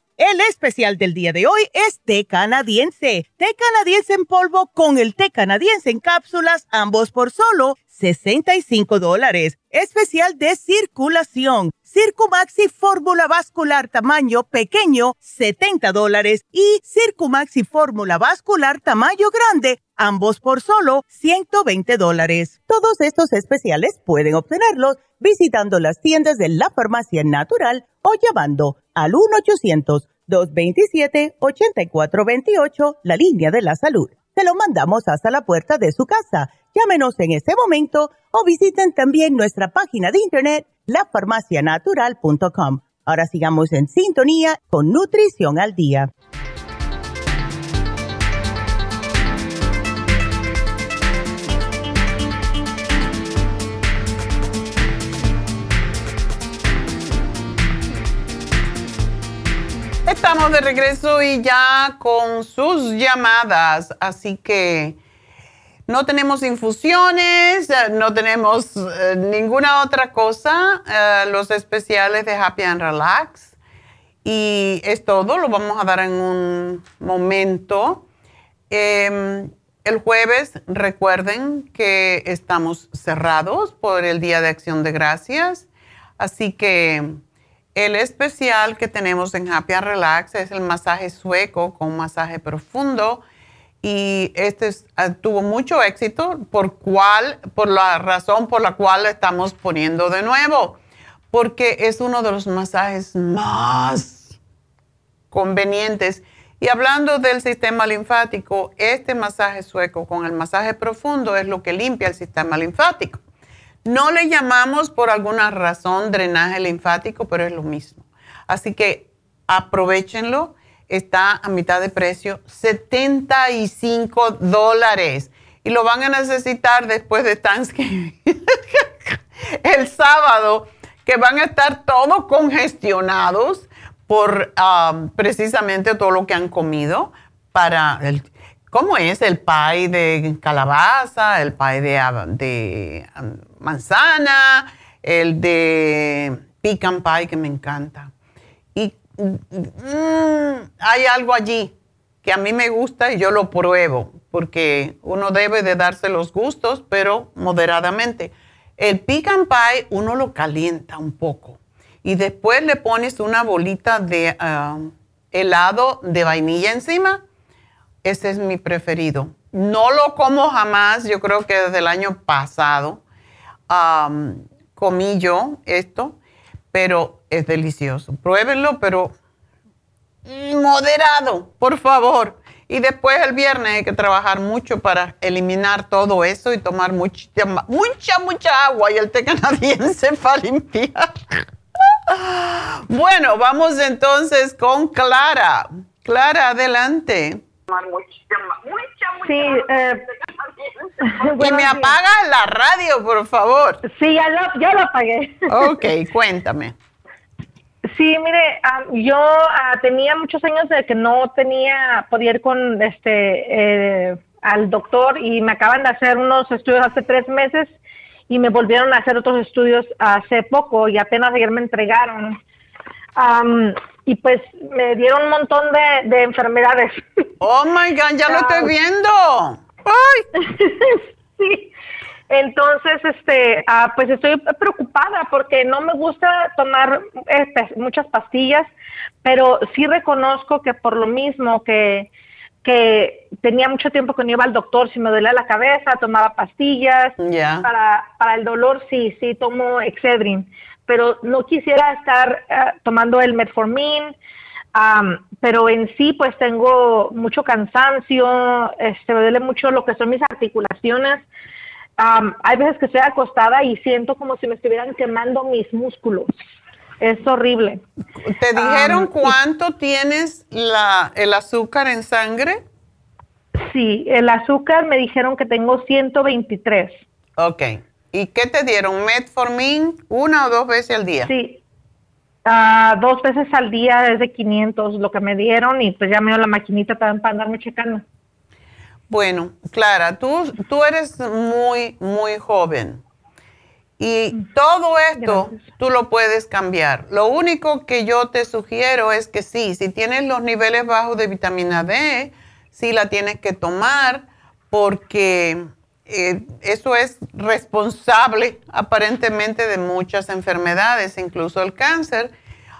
El especial del día de hoy es té canadiense. Té canadiense en polvo con el té canadiense en cápsulas, ambos por solo 65 dólares. Especial de circulación. Circumaxi fórmula vascular tamaño pequeño, 70 dólares. Y Circumaxi fórmula vascular tamaño grande, ambos por solo 120 dólares. Todos estos especiales pueden obtenerlos visitando las tiendas de la farmacia natural o llamando al 1-800-227-8428, la línea de la salud. Se lo mandamos hasta la puerta de su casa. Llámenos en este momento o visiten también nuestra página de internet lafarmacianatural.com. Ahora sigamos en sintonía con Nutrición al Día. Estamos de regreso y ya con sus llamadas, así que no tenemos infusiones, eh, no tenemos eh, ninguna otra cosa, eh, los especiales de Happy and Relax. Y es todo, lo vamos a dar en un momento. Em, el jueves, recuerden que estamos cerrados por el Día de Acción de Gracias, así que el especial que tenemos en Happy and Relax es el masaje sueco con masaje profundo y este ah, tuvo mucho éxito, por, cual, por la razón por la cual estamos poniendo de nuevo, porque es uno de los masajes más convenientes Y hablando del sistema linfático, este masaje sueco con el masaje profundo es lo que limpia el sistema linfático. No le llamamos por alguna razón drenaje linfático, pero es lo mismo. Así que aprovechenlo. Está a mitad de precio, 75 dólares. Y lo van a necesitar después de Thanksgiving. el sábado, que van a estar todos congestionados por um, precisamente todo lo que han comido para el, ¿cómo es? El pie de calabaza, el pie de, de um, manzana, el de pecan pie que me encanta. Mm, hay algo allí que a mí me gusta y yo lo pruebo, porque uno debe de darse los gustos, pero moderadamente. El pecan pie uno lo calienta un poco y después le pones una bolita de ah, helado de vainilla encima. Ese es mi preferido. No lo como jamás, yo creo que desde el año pasado comí yo esto, pero es delicioso. Pruébenlo, pero moderado, por favor. Y después el viernes hay que trabajar mucho para eliminar todo eso y tomar mucha, mucha, mucha agua y el té canadiense para limpiar. bueno, vamos entonces con Clara. Clara, adelante. Sí, eh, y me apaga la radio, por favor. Sí, ya lo, ya lo apagué. Ok, cuéntame. Sí, mire, yo ah, tenía muchos años de que no tenía, podía ir con este, eh, al doctor y me acaban de hacer unos estudios hace tres meses y me volvieron a hacer otros estudios hace poco y apenas ayer me entregaron. y pues me dieron un montón de, enfermedades. Oh my God, ya lo estoy viendo. ¡Ay! sí. Entonces, este, ah, pues estoy preocupada porque no me gusta tomar este, muchas pastillas, pero sí reconozco que por lo mismo que, que tenía mucho tiempo que no iba al doctor, si me dolía la cabeza, tomaba pastillas. Para, para el dolor sí, sí tomo Excedrin, pero no quisiera estar ah, tomando el Metformin, pero en sí pues tengo mucho cansancio, este, me duele mucho lo que son mis articulaciones hay veces que estoy acostada y siento como si me estuvieran quemando mis músculos. Es horrible. ¿Te dijeron cuánto tienes la, el azúcar en sangre? Sí, el azúcar me dijeron que tengo 123. Ok. ¿Y qué te dieron? ¿Metformin una o dos veces al día? Sí, uh, dos veces al día desde 500 lo que me dieron y pues ya me dio la maquinita también para andarme checando. Bueno, Clara, tú, tú eres muy, muy joven. Y todo esto tú lo puedes cambiar. Lo único que yo te sugiero es que sí, si tienes los niveles bajos de vitamina D, sí la tienes que tomar porque eh, eso es responsable aparentemente de muchas enfermedades, incluso el cáncer.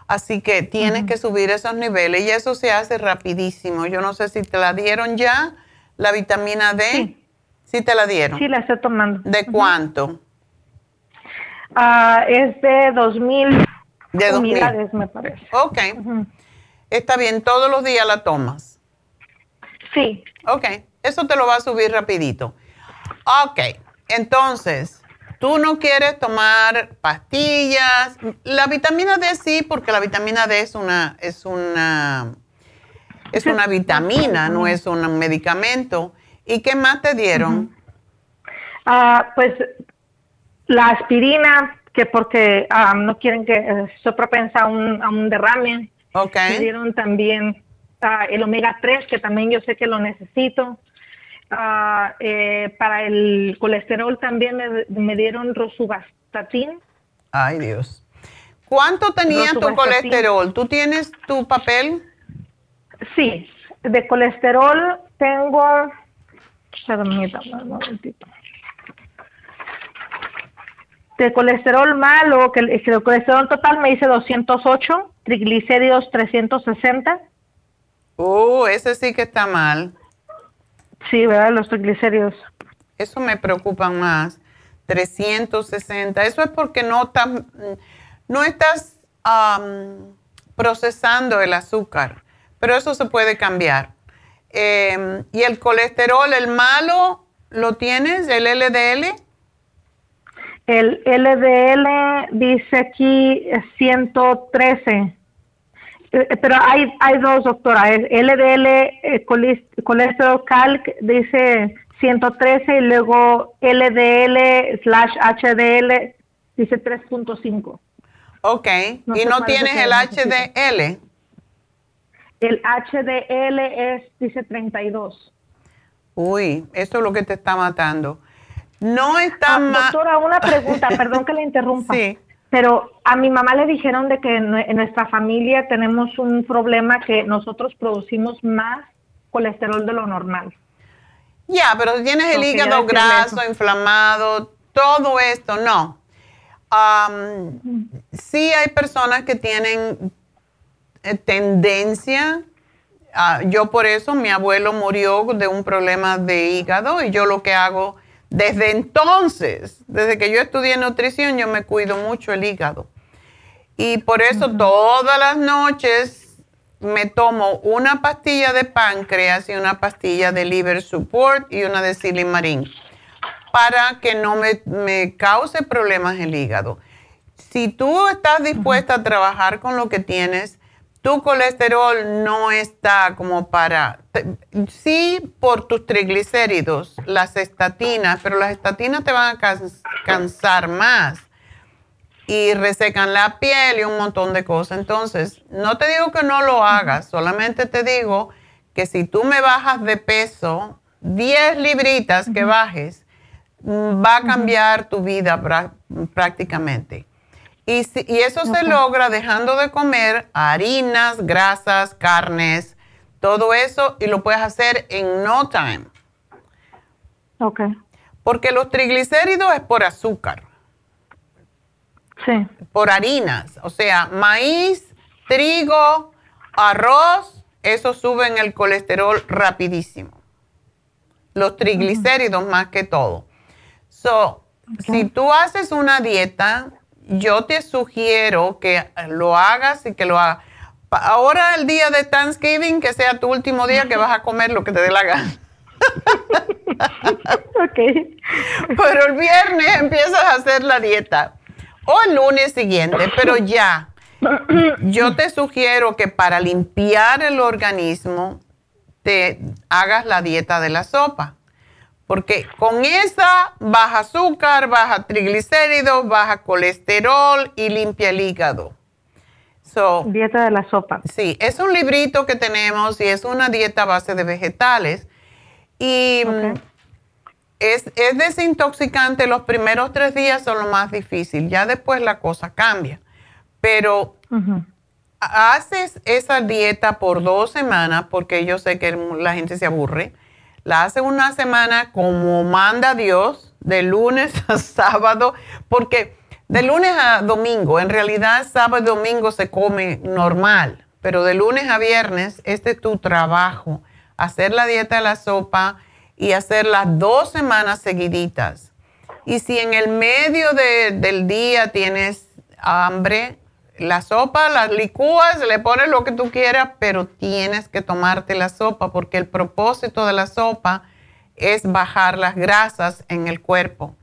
Así que tienes que subir esos niveles y eso se hace rapidísimo. Yo no sé si te la dieron ya la vitamina D, sí. te la dieron? Sí, la estoy tomando. ¿De cuánto? Ah, es de 2000 de unidades, me parece. Ok. Está bien, todos los días la tomas. Sí. Ok, eso te lo va a subir rapidito. Ok, entonces, tú no quieres tomar pastillas. La vitamina D sí, porque la vitamina D es una, es una es una vitamina, no es un medicamento. ¿Y qué más te dieron? Ah, pues la aspirina, que porque ah, no quieren que soy propensa a un, a un derrame. Me dieron también ah, el omega 3, que también yo sé que lo necesito. Eh, para el colesterol también me, dieron rosuvastatin. Ay, Dios. ¿Cuánto tenía tu colesterol? ¿Tú tienes tu papel? Sí, de colesterol tengo... De colesterol malo, que el, colesterol total me dice 208, triglicéridos 360. Uh, ese sí que está mal. Sí, ¿verdad? Los triglicéridos. Eso me preocupa más. 360. Eso es porque no, no estás procesando el azúcar pero eso se puede cambiar. Em, ¿Y el colesterol, el malo, lo tienes, el LDL? El LDL dice aquí 113. Eh, pero hay, hay dos, doctora. El LDL, eh, colesterol calc, dice 113 y luego LDL slash HDL dice 3.5. Ok. ¿Y no tienes el HDL? El HDL es, dice 32. Uy, eso es lo que te está matando. No está ah, Doctora, una pregunta, perdón que le interrumpa. Sí. Pero a mi mamá le dijeron de que en nuestra familia tenemos un problema que nosotros producimos más colesterol de lo normal. Ya, pero si tienes el hígado graso, inflamado, todo esto, no. sí hay personas que tienen eh, tendencia, yo por eso mi abuelo murió de un problema de hígado y yo lo que hago desde entonces, desde que yo estudié nutrición, yo me cuido mucho el hígado. Y por eso todas las noches me tomo una pastilla de páncreas y una pastilla de liver support y una de silimarín para que no me, me cause problemas el hígado. Si tú estás dispuesta a trabajar con lo que tienes, tu colesterol no está como para, sí por tus triglicéridos, las estatinas, pero las estatinas te van a cansar más y resecan la piel y un montón de cosas. Entonces, no te digo que no lo hagas, solamente te digo que si tú me bajas de peso, 10 libritas que bajes, va a cambiar tu vida prácticamente. Y, eso se logra dejando de comer harinas, grasas, carnes, todo eso, y lo puedes hacer en no time. Ok. Porque los triglicéridos es por azúcar. Sí. Por harinas. O sea, maíz, trigo, arroz, eso suben el colesterol rapidísimo. Los triglicéridos más que todo. So, si tú haces una dieta yo te sugiero que lo hagas y que lo hagas. Ahora el día de Thanksgiving, que sea tu último día que vas a comer lo que te dé la gana. ok. Pero el viernes empiezas a hacer la dieta. O el lunes siguiente, pero ya. Yo te sugiero que para limpiar el organismo te hagas la dieta de la sopa. Porque con esa baja azúcar, baja triglicéridos, baja colesterol y limpia el hígado. dieta de la sopa. Sí, es un librito que tenemos y es una dieta a base de vegetales. Y mm, es, desintoxicante. Los primeros tres días son lo más difícil. Ya después la cosa cambia. Pero haces esa dieta por dos semanas porque yo sé que la gente se aburre la hace una semana como manda Dios, de lunes a sábado, porque de lunes a domingo, en realidad sábado y domingo se come normal, pero de lunes a viernes, este es tu trabajo, hacer la dieta de la sopa y hacer las dos semanas seguiditas. Y si en el medio del día tienes hambre, la sopa, las licúas, le pones lo que tú quieras, pero tienes que tomarte la sopa porque el propósito de la sopa es bajar las grasas en el cuerpo.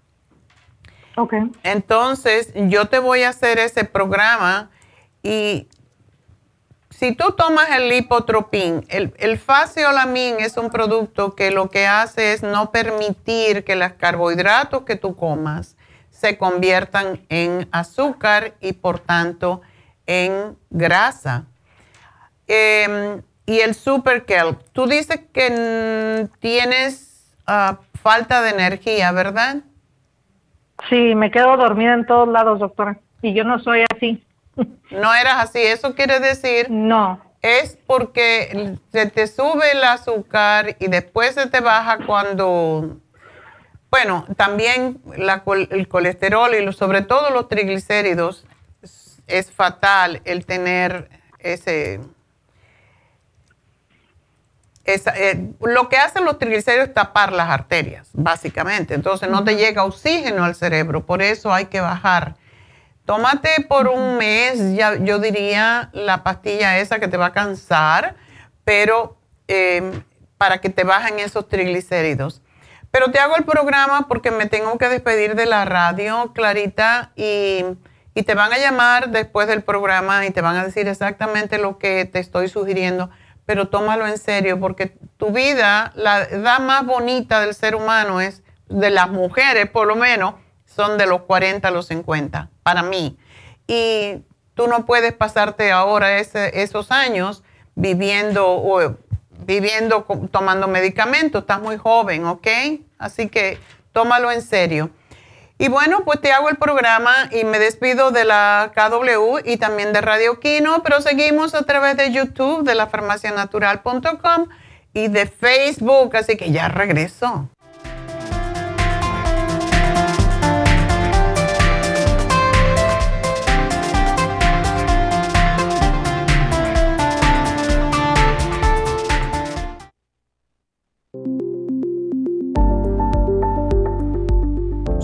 Ok. Entonces, yo te voy a hacer ese programa y si tú tomas el lipotropín, el, el faciolamin es un producto que lo que hace es no permitir que los carbohidratos que tú comas se conviertan en azúcar y por tanto en grasa. Em, y el super kelp, tú dices que tienes ah, falta de energía, ¿verdad? Sí, me quedo dormida en todos lados, doctora. Y yo no soy así. No eras así, eso quiere decir... No. Es porque se te sube el azúcar y después se te baja cuando bueno, también el colesterol y sobre todo los triglicéridos es, fatal el tener ese... Eh, lo que hacen los triglicéridos es tapar las arterias, básicamente. Entonces no te llega oxígeno al cerebro, por eso hay que bajar. Tómate por un mes, ya, yo diría, la pastilla esa que te va a cansar, pero em, para que te bajen esos triglicéridos. Pero te hago el programa porque me tengo que despedir de la radio, Clarita, y, y, te van a llamar después del programa y te van a decir exactamente lo que te estoy sugiriendo, pero tómalo en serio porque tu vida, la edad más bonita del ser humano es, de las mujeres por lo menos, son de los 40 a los 50, para mí. Y tú no puedes pasarte ahora esos años viviendo o viviendo, tomando medicamentos, estás muy joven, ¿ok? Así que tómalo en serio. Y bueno, pues te hago el programa y me despido de la KW y también de Radio Kino, pero seguimos a través de YouTube, de la farmacianatural.com y de Facebook, así que ya regreso.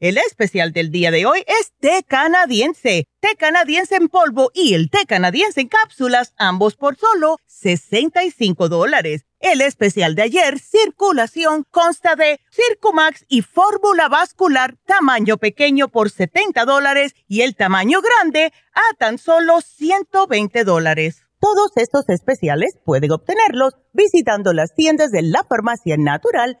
El especial del día de hoy es té canadiense, té canadiense en polvo y el té canadiense en cápsulas, ambos por solo 65 dólares. El especial de ayer, circulación, consta de Circumax y fórmula vascular tamaño pequeño por 70 dólares y el tamaño grande a tan solo 120 dólares. Todos estos especiales pueden obtenerlos visitando las tiendas de la farmacia natural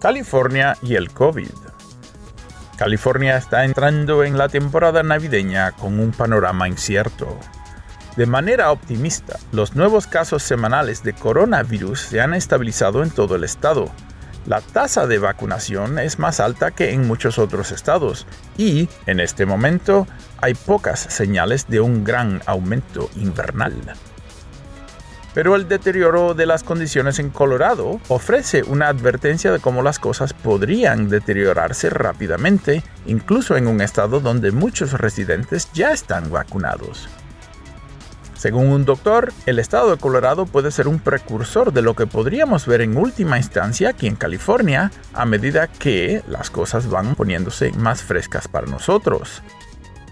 California y el COVID. California está entrando en la temporada navideña con un panorama incierto. De manera optimista, los nuevos casos semanales de coronavirus se han estabilizado en todo el estado. La tasa de vacunación es más alta que en muchos otros estados y, en este momento, hay pocas señales de un gran aumento invernal. Pero el deterioro de las condiciones en Colorado ofrece una advertencia de cómo las cosas podrían deteriorarse rápidamente, incluso en un estado donde muchos residentes ya están vacunados. Según un doctor, el estado de Colorado puede ser un precursor de lo que podríamos ver en última instancia aquí en California a medida que las cosas van poniéndose más frescas para nosotros.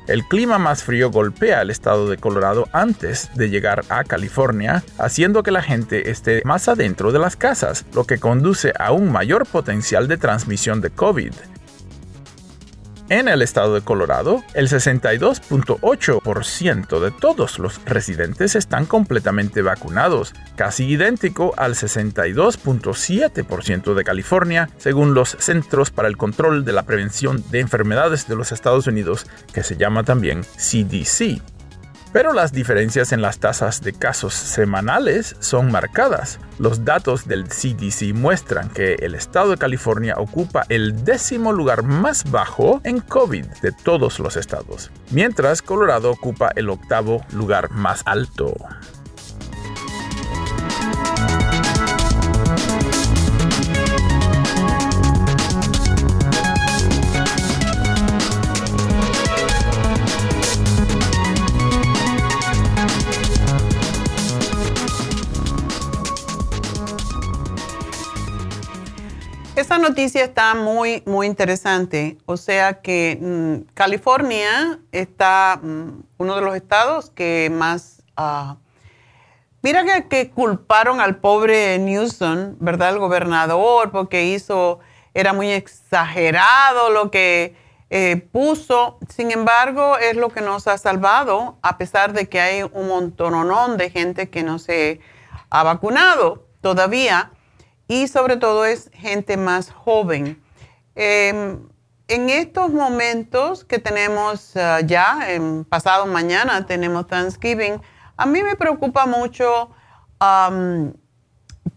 El clima más frío golpea el estado de Colorado antes de llegar a California, haciendo que la gente esté más adentro de las casas, lo que conduce a un mayor potencial de transmisión de COVID. En el estado de Colorado, el 62.8% de todos los residentes están completamente vacunados, casi idéntico al 62.7% de California, según los Centros para el Control de la Prevención de Enfermedades de los Estados Unidos, que se llama también CDC. Pero las diferencias en las tasas de casos semanales son marcadas. Los datos del CDC muestran que el estado de California ocupa el décimo lugar más bajo en COVID de todos los estados, mientras Colorado ocupa el octavo lugar más alto. Esta noticia está muy, muy interesante. O sea que mm, California está mm, uno de los estados que más... ah, mira que, que culparon al pobre Newsom, ¿verdad? El gobernador, porque hizo, era muy exagerado lo que eh, puso. Sin embargo, es lo que nos ha salvado, a pesar de que hay un montononón de gente que no se ha vacunado todavía y sobre todo es gente más joven. Em, en estos momentos que tenemos ah, ya, pasado mañana tenemos Thanksgiving, a mí me preocupa mucho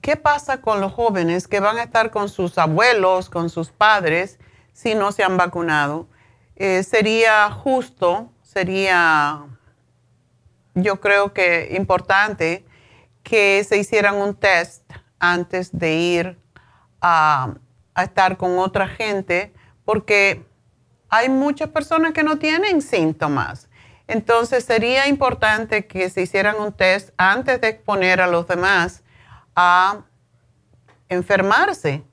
qué pasa con los jóvenes que van a estar con sus abuelos, con sus padres, si no se han vacunado. Eh, sería justo, sería, yo creo que importante que se hicieran un test antes de ir a, estar con otra gente, porque hay muchas personas que no tienen síntomas. Entonces sería importante que se hicieran un test antes de exponer a los demás a enfermarse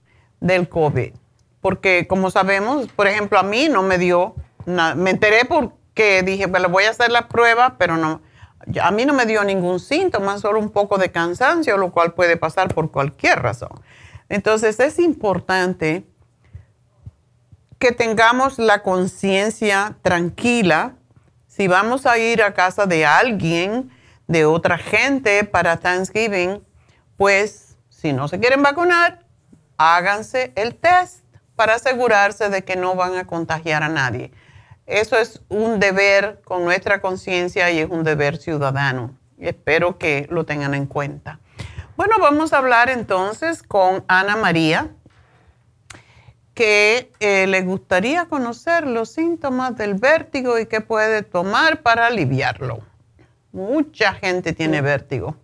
del COVID. Porque como sabemos, por ejemplo, a mí no me dio, na- me enteré porque dije, bueno, voy a hacer la prueba, pero no, a mí no me dio ningún síntoma, solo un poco de cansancio, lo cual puede pasar por cualquier razón. Entonces es importante que tengamos la conciencia tranquila. Si vamos a ir a casa de alguien, de otra gente para Thanksgiving, pues si no se quieren vacunar, háganse el test para asegurarse de que no van a contagiar a nadie. Eso es un deber con nuestra conciencia y es un deber ciudadano. Espero que lo tengan en cuenta. Bueno, vamos a hablar entonces con Ana María, que eh, le gustaría conocer los síntomas del vértigo y qué puede tomar para aliviarlo. Mucha gente tiene vértigo.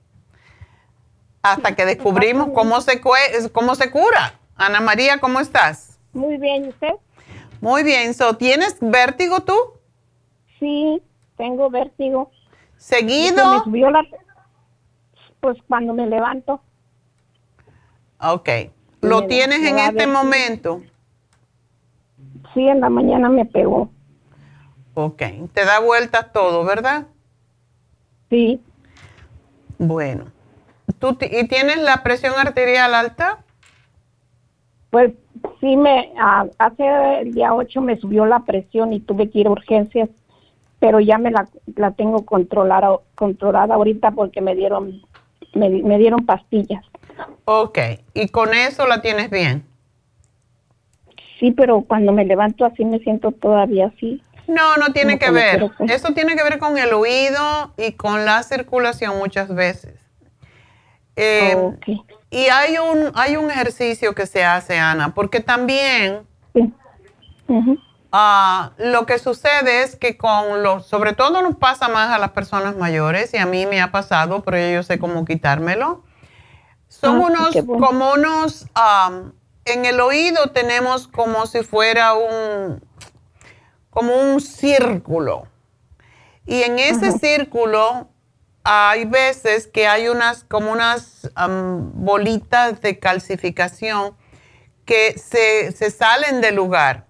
Hasta que descubrimos cómo se, cómo se cura. Ana María, ¿cómo estás? Muy bien, ¿y usted? Muy bien. So, ¿Tienes vértigo tú? Sí, tengo vértigo. Se me ¿Seguido? subió la... Pues cuando me levanto. Ok. ¿Lo Me- tienes me en este momento? Sí, en la mañana me pegó. Ok. Te da vueltas todo, ¿verdad? Sí, Bueno. ¿Tú ti- ¿Y tienes la presión arterial alta? pues sí me... ah, hace el día 8 me subió la presión y tuve que ir a urgencias, pero ya me la, la tengo controlada, controlada ahorita porque me dieron, me, me dieron pastillas. Ok. ¿Y con eso la tienes bien? Sí, pero cuando me levanto así me siento todavía así. No, no tiene que ver. Eso tiene que ver con el oído y con la circulación muchas veces. Eh, Ok. Y hay un, hay un ejercicio que se hace, Ana, porque también Sí. Ah, lo que sucede es que con los, sobre todo nos pasa más a las personas mayores y a mí me ha pasado, pero yo sé cómo quitármelo. Son Ah, unos, bueno. como unos, am, en el oído tenemos como si fuera un, como un círculo. Y en ese círculo hay veces que hay unas, como unas bolitas de calcificación que se, se salen del lugar.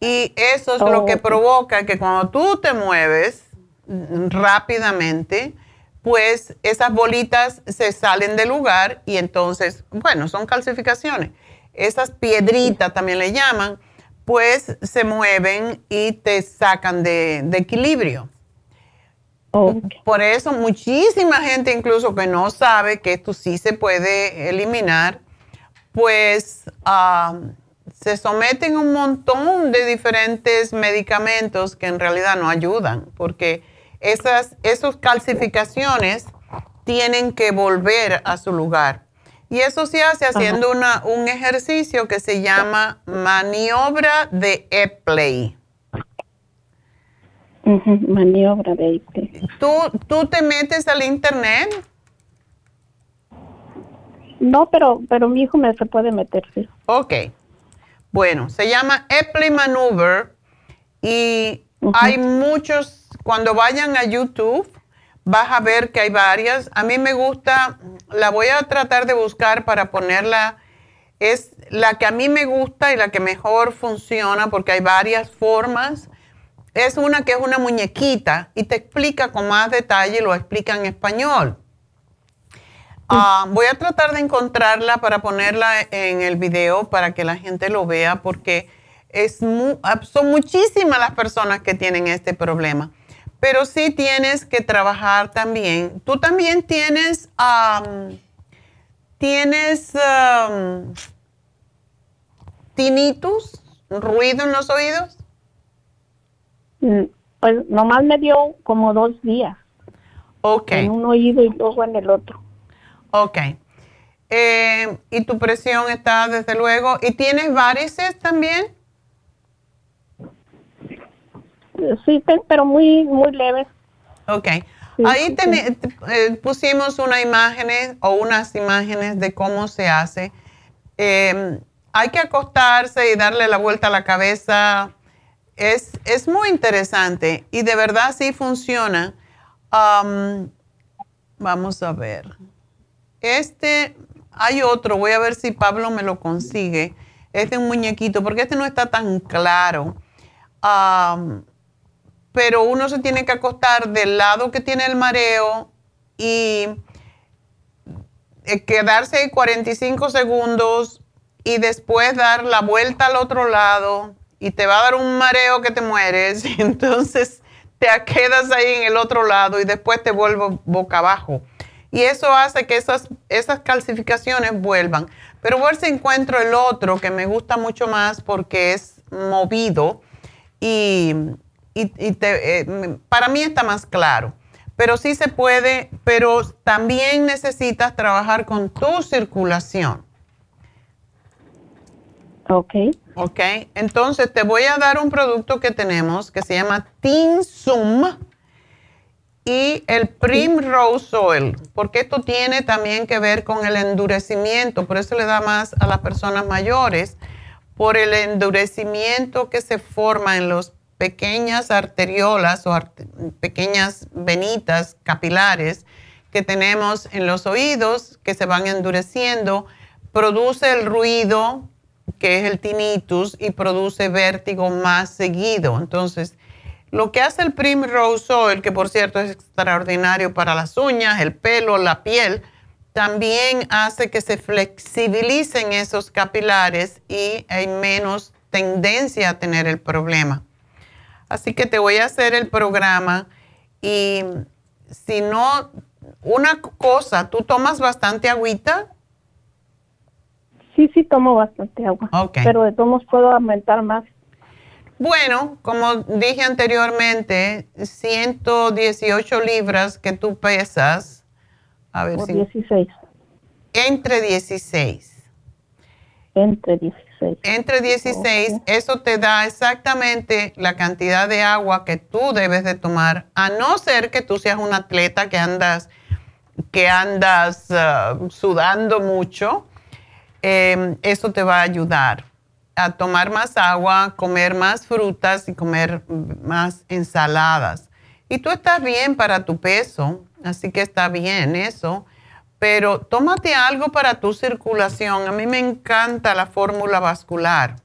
Y eso es lo Oh, que ok. provoca que cuando tú te mueves mm, rápidamente, pues esas bolitas se salen del lugar y entonces, bueno, son calcificaciones. Esas piedritas también le llaman, pues se mueven y te sacan de, de equilibrio. Por eso muchísima gente incluso que no sabe que esto sí se puede eliminar, pues ah, se someten a un montón de diferentes medicamentos que en realidad no ayudan, porque esas esas calcificaciones tienen que volver a su lugar. Y eso se hace haciendo una, un ejercicio que se llama maniobra de Epley. Maniobra de. ¿Tú, tú te metes al internet? No, pero pero mi hijo me se puede meter, sí. Ok. Bueno, se llama Epley Maneuver y hay muchos, cuando vayan a YouTube, vas a ver que hay varias. A mí me gusta, la voy a tratar de buscar para ponerla, es la que a mí me gusta y la que mejor funciona porque hay varias formas. Es una que es una muñequita y te explica con más detalle, lo explica en español. Ah, voy a tratar de encontrarla para ponerla en el video para que la gente lo vea porque es mu- ah, son muchísimas las personas que tienen este problema. Pero sí tienes que trabajar también. Tú también tienes, tienes tinnitus, ruido en los oídos. Mm, Pues nomás me dio como dos días Ok. en un oído y luego en el otro. Ok. Eh, y tu presión está desde luego. ¿Y tienes varices también? Sí, pero muy muy leves. Ok. Sí, Ahí sí, tene- t- eh, pusimos una imágenes o unas imágenes de cómo se hace. Eh, hay que acostarse y darle la vuelta a la cabeza. Es, es muy interesante y de verdad sí funciona. Am, vamos a ver. Este, hay otro, voy a ver si Pablo me lo consigue. Este es un muñequito, porque este no está tan claro. Pero uno se tiene que acostar del lado que tiene el mareo y eh, quedarse ahí 45 segundos y después dar la vuelta al otro lado y te va a dar un mareo que te mueres y entonces te quedas ahí en el otro lado y después te vuelvo boca abajo. Y eso hace que esas, esas calcificaciones vuelvan. Pero a ver si encuentro el otro que me gusta mucho más porque es movido y, y- te- eh, para mí está más claro. Pero sí se puede, pero también necesitas trabajar con tu circulación. Ok. ¿Ok? Entonces te voy a dar un producto que tenemos que se llama Tinsum y el Primrose Oil, porque esto tiene también que ver con el endurecimiento, por eso le da más a las personas mayores, por el endurecimiento que se forma en las pequeñas arteriolas o arte- pequeñas venitas capilares que tenemos en los oídos que se van endureciendo, produce el ruido que es el tinnitus y produce vértigo más seguido. Entonces, lo que hace el Primrose Oil, que por cierto es extraordinario para las uñas, el pelo, la piel, también hace que se flexibilicen esos capilares y hay menos tendencia a tener el problema. Así que te voy a hacer el programa y si no, una cosa, tú tomas bastante agüita. Sí, sí tomo bastante agua. Ok. Pero de todos puedo aumentar más. Bueno, como dije anteriormente, 118 libras que tú pesas, a ver Por si 16. entre 16. Entre 16. 16. Entre 16, eso te da exactamente la cantidad de agua que tú debes de tomar, a no ser que tú seas un atleta que andas, que andas ah, sudando mucho. Em, eso te va a ayudar a tomar más agua, comer más frutas y comer más ensaladas. Y tú estás bien para tu peso, así que está bien eso pero tómate algo para tu circulación. A mí me encanta la fórmula vascular.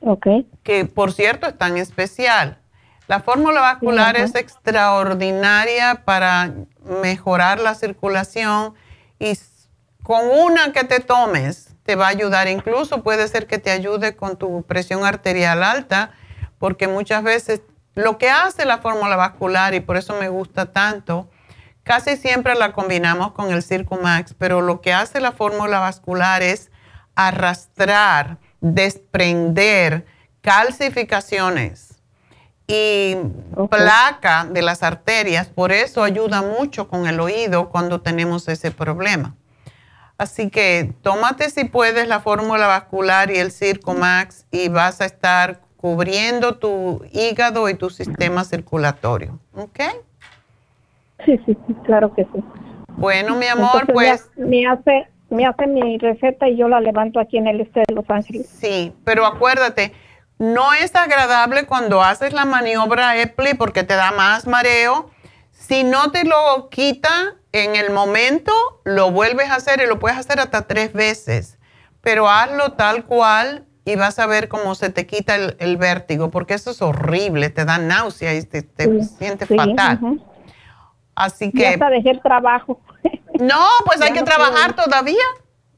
Ok. Que por cierto es tan especial. La fórmula vascular es extraordinaria para mejorar la circulación y con una que te tomes te va a ayudar. Incluso puede ser que te ayude con tu presión arterial alta, porque muchas veces lo que hace la fórmula vascular, y por eso me gusta tanto, Casi siempre la combinamos con el Circumax, pero lo que hace la fórmula vascular es arrastrar, desprender calcificaciones y placa de las arterias. Por eso ayuda mucho con el oído cuando tenemos ese problema. Así que tómate si puedes la fórmula vascular y el Circumax y vas a estar cubriendo tu hígado y tu sistema circulatorio. ¿Ok? Sí, sí, sí, claro que sí. Bueno, mi amor, pues... Me, hace, me hace mi receta y yo la levanto aquí en el este de Los Ángeles. Sí, pero acuérdate, no es agradable cuando haces la maniobra EPLI porque te da más mareo. Si no te lo quita en el momento, lo vuelves a hacer y lo puedes hacer hasta tres veces. Pero hazlo tal cual y vas a ver cómo se te quita el, vértigo, porque eso es horrible, te da náusea y te, sientes fatal. Así que... Ya hasta dejé el trabajo. No, pues hay que trabajar todavía.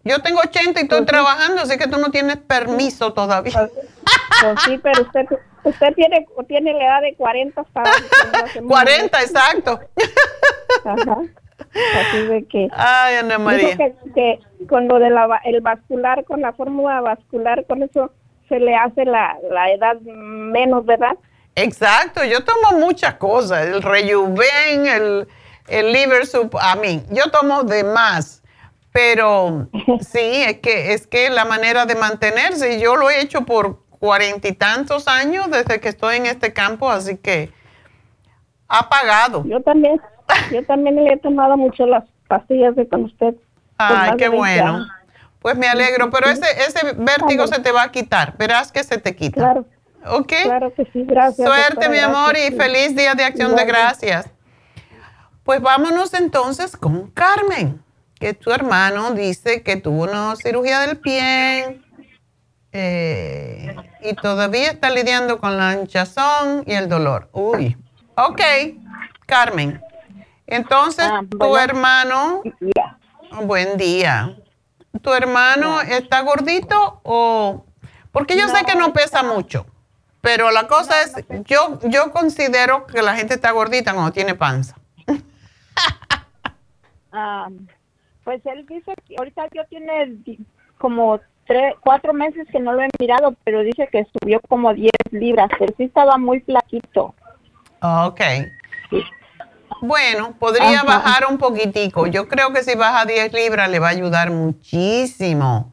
Yo tengo 80 y estoy pues trabajando, así que tú no tienes permiso todavía. Pues, pues sí, pero usted, usted tiene, tiene la edad de 40 hasta... 40, exacto. Ajá. Así de que... Ay, Ana María. Que, que, con lo del el vascular, con la fórmula vascular, con eso se le hace la, la edad menos, ¿verdad? Exacto, yo tomo muchas cosas, el rejuven, el, el liver soup, a mí, yo tomo de más, pero sí, es que, es que la manera de mantenerse, yo lo he hecho por cuarenta y tantos años desde que estoy en este campo, así que ha pagado. Yo también, yo también le he tomado mucho las pastillas de con usted. Ay, qué bueno. Pues me alegro, pero ese, ese vértigo se te va a quitar, verás que se te quita. Claro. ¿Ok? Claro que sí, gracias. Suerte, mi amor, y feliz día de acción de gracias. Pues vámonos entonces con Carmen, que tu hermano dice que tuvo una cirugía del pie eh, y todavía está lidiando con la hinchazón y el dolor. Uy, ok, Carmen. Entonces, ah, tu hermano, buen día. ¿Tu hermano está gordito o...? Porque yo sé que no pesa mucho. Pero la cosa es, yo, yo considero que la gente está gordita cuando tiene panza. Ah, pues él dice que ahorita yo tiene como tres, cuatro meses que no lo he mirado, pero dice que subió como 10 libras, pero sí estaba muy flaquito. Ok. Bueno, podría bajar un poquitico. Yo creo que si baja 10 libras le va a ayudar muchísimo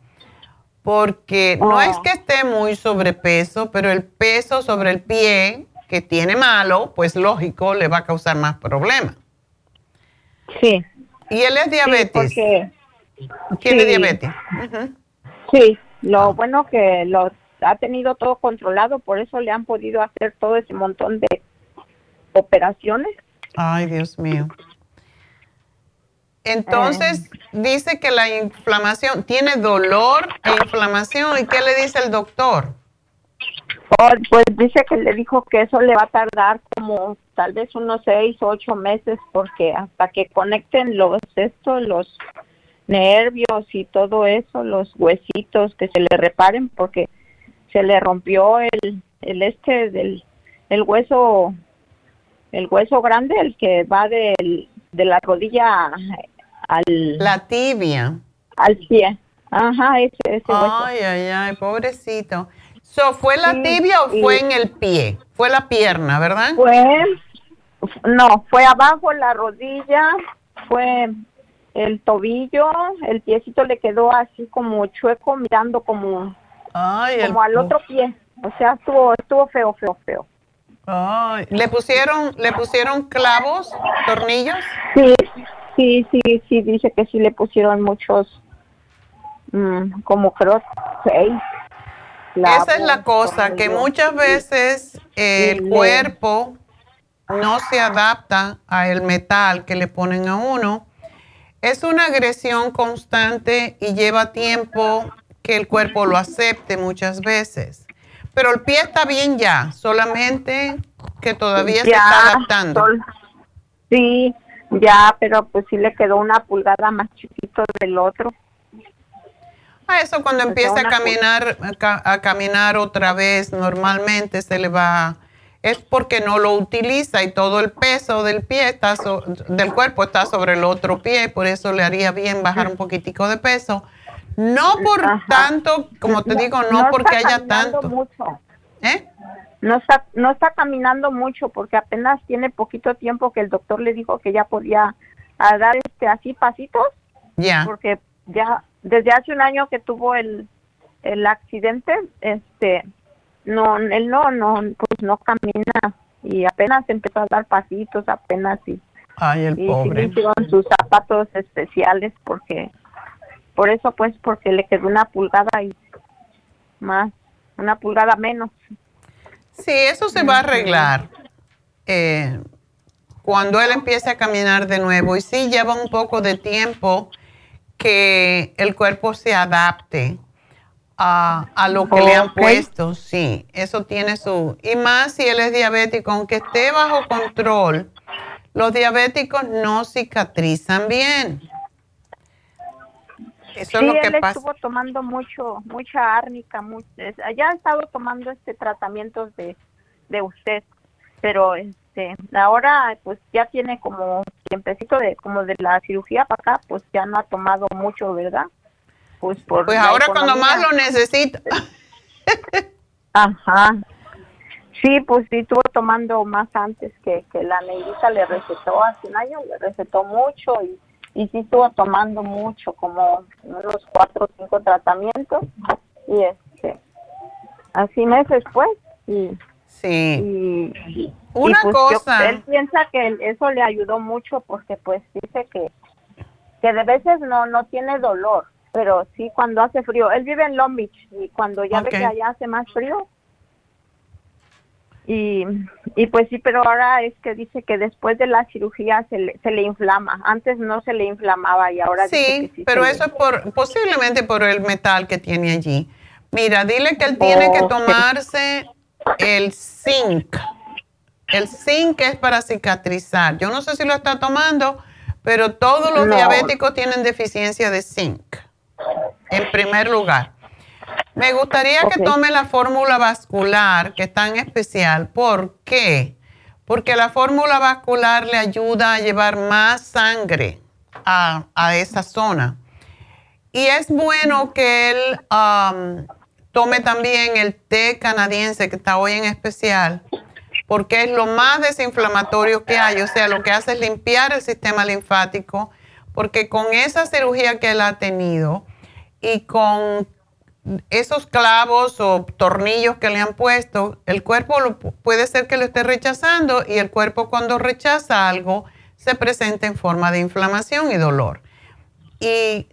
porque no es oh. que esté muy sobrepeso, pero el peso sobre el pie que tiene malo, pues lógico, le va a causar más problemas. Sí. ¿Y él es diabetes? Sí, ¿Tiene diabetes? Sí, lo ah. bueno que lo ha tenido todo controlado, por eso le han podido hacer todo ese montón de operaciones. Ay, Dios mío. Entonces, dice que la inflamación, tiene dolor e inflamación. ¿Y qué le dice el doctor? Oh, pues dice que le dijo que eso le va a tardar como tal vez unos seis o ocho meses porque hasta que conecten los estos, los nervios y todo eso, los huesitos que se le reparen porque se le rompió el, el este del el hueso el hueso grande el que va del, de la rodilla al... La tibia. Al pie. Ajá, ese, ese Ay, ay, ay, pobrecito. So, ¿Fue la tibia o fue en el pie? Fue la pierna, ¿verdad? Fue, no, fue abajo la rodilla, fue el tobillo, el piecito le quedó así como chueco, mirando como, como al otro pie. O sea, estuvo, estuvo feo, feo, feo. Ay, ¿Le pusieron, le pusieron clavos, tornillos? Sí, sí, sí, sí, dice que sí le pusieron muchos, mm, como creo seis. Esa es la cosa, que muchas veces el cuerpo no se adapta al metal que le ponen a uno. Es una agresión constante y lleva tiempo que el cuerpo lo acepte muchas veces. Pero el pie está bien ya, solamente que todavía se está adaptando. sí, ya, pero pues sí le quedó una pulgada más chiquito del otro. A eso cuando empieza a caminar, a caminar otra vez, normalmente se le va, es porque no lo utiliza y todo el peso del pie está del cuerpo está sobre el otro pie, por eso le haría bien bajar un poquitico de peso. No por tanto, como te digo, no, porque haya tanto. Mucho. ¿Eh? No está, no está caminando mucho porque apenas tiene poquito tiempo que el doctor le dijo que ya podía dar este así pasitos. Ya. Porque ya desde hace un año que tuvo el, el accidente, este, no, él no, no, pues no camina y apenas empezó a dar pasitos, apenas y, Ay, el y pobre. hicieron sus zapatos especiales porque, por eso pues, porque le quedó una pulgada y más, una pulgada menos. Sí, eso se va a arreglar eh, cuando él empiece a caminar de nuevo y sí lleva un poco de tiempo que el cuerpo se adapte a, lo que le han puesto. Sí, eso tiene su... Y más si él es diabético, aunque esté bajo control, los diabéticos no cicatrizan bien. Eso sí, es lo que él estuvo tomando mucho, mucha árnica, mucho, ya ha estado tomando este tratamiento de, de usted, pero este, ahora pues ya tiene como tiempecito de como de la cirugía para acá, pues ya no ha tomado mucho, ¿verdad? Pues por Pues ahora cuando más lo necesita. Ajá. Sí, pues sí, estuvo tomando más antes que, que la negrita le recetó hace un año, le recetó mucho y, y sí estuvo tomando mucho, como unos cuatro o cinco tratamientos y este, así meses pues y Sí. Y, Una pues cosa. él piensa que eso le ayudó mucho porque pues dice que, que de veces no, no tiene dolor, pero sí cuando hace frío. Él vive en Long Beach y cuando ya ve que allá hace más frío. Y, y pues sí, pero ahora es que dice que después de la cirugía se le, se le inflama. Antes no se le inflamaba y ahora sí, dice que sí pero eso es por posiblemente por el metal que tiene allí. Mira, dile que él tiene que tomarse el zinc. El zinc es para cicatrizar. Yo no sé si lo está tomando, pero todos los diabéticos tienen deficiencia de zinc. En primer lugar. Me gustaría que tome la fórmula vascular, que es tan especial. ¿Por qué? Porque la fórmula vascular le ayuda a llevar más sangre a, esa zona. Y es bueno que él um, Tome también el té canadiense que está hoy en especial, porque es lo más desinflamatorio que hay. O sea, lo que hace es limpiar el sistema linfático, porque con esa cirugía que él ha tenido y con esos clavos o tornillos que le han puesto, el cuerpo puede ser que lo esté rechazando y el cuerpo cuando rechaza algo se presenta en forma de inflamación y dolor. Y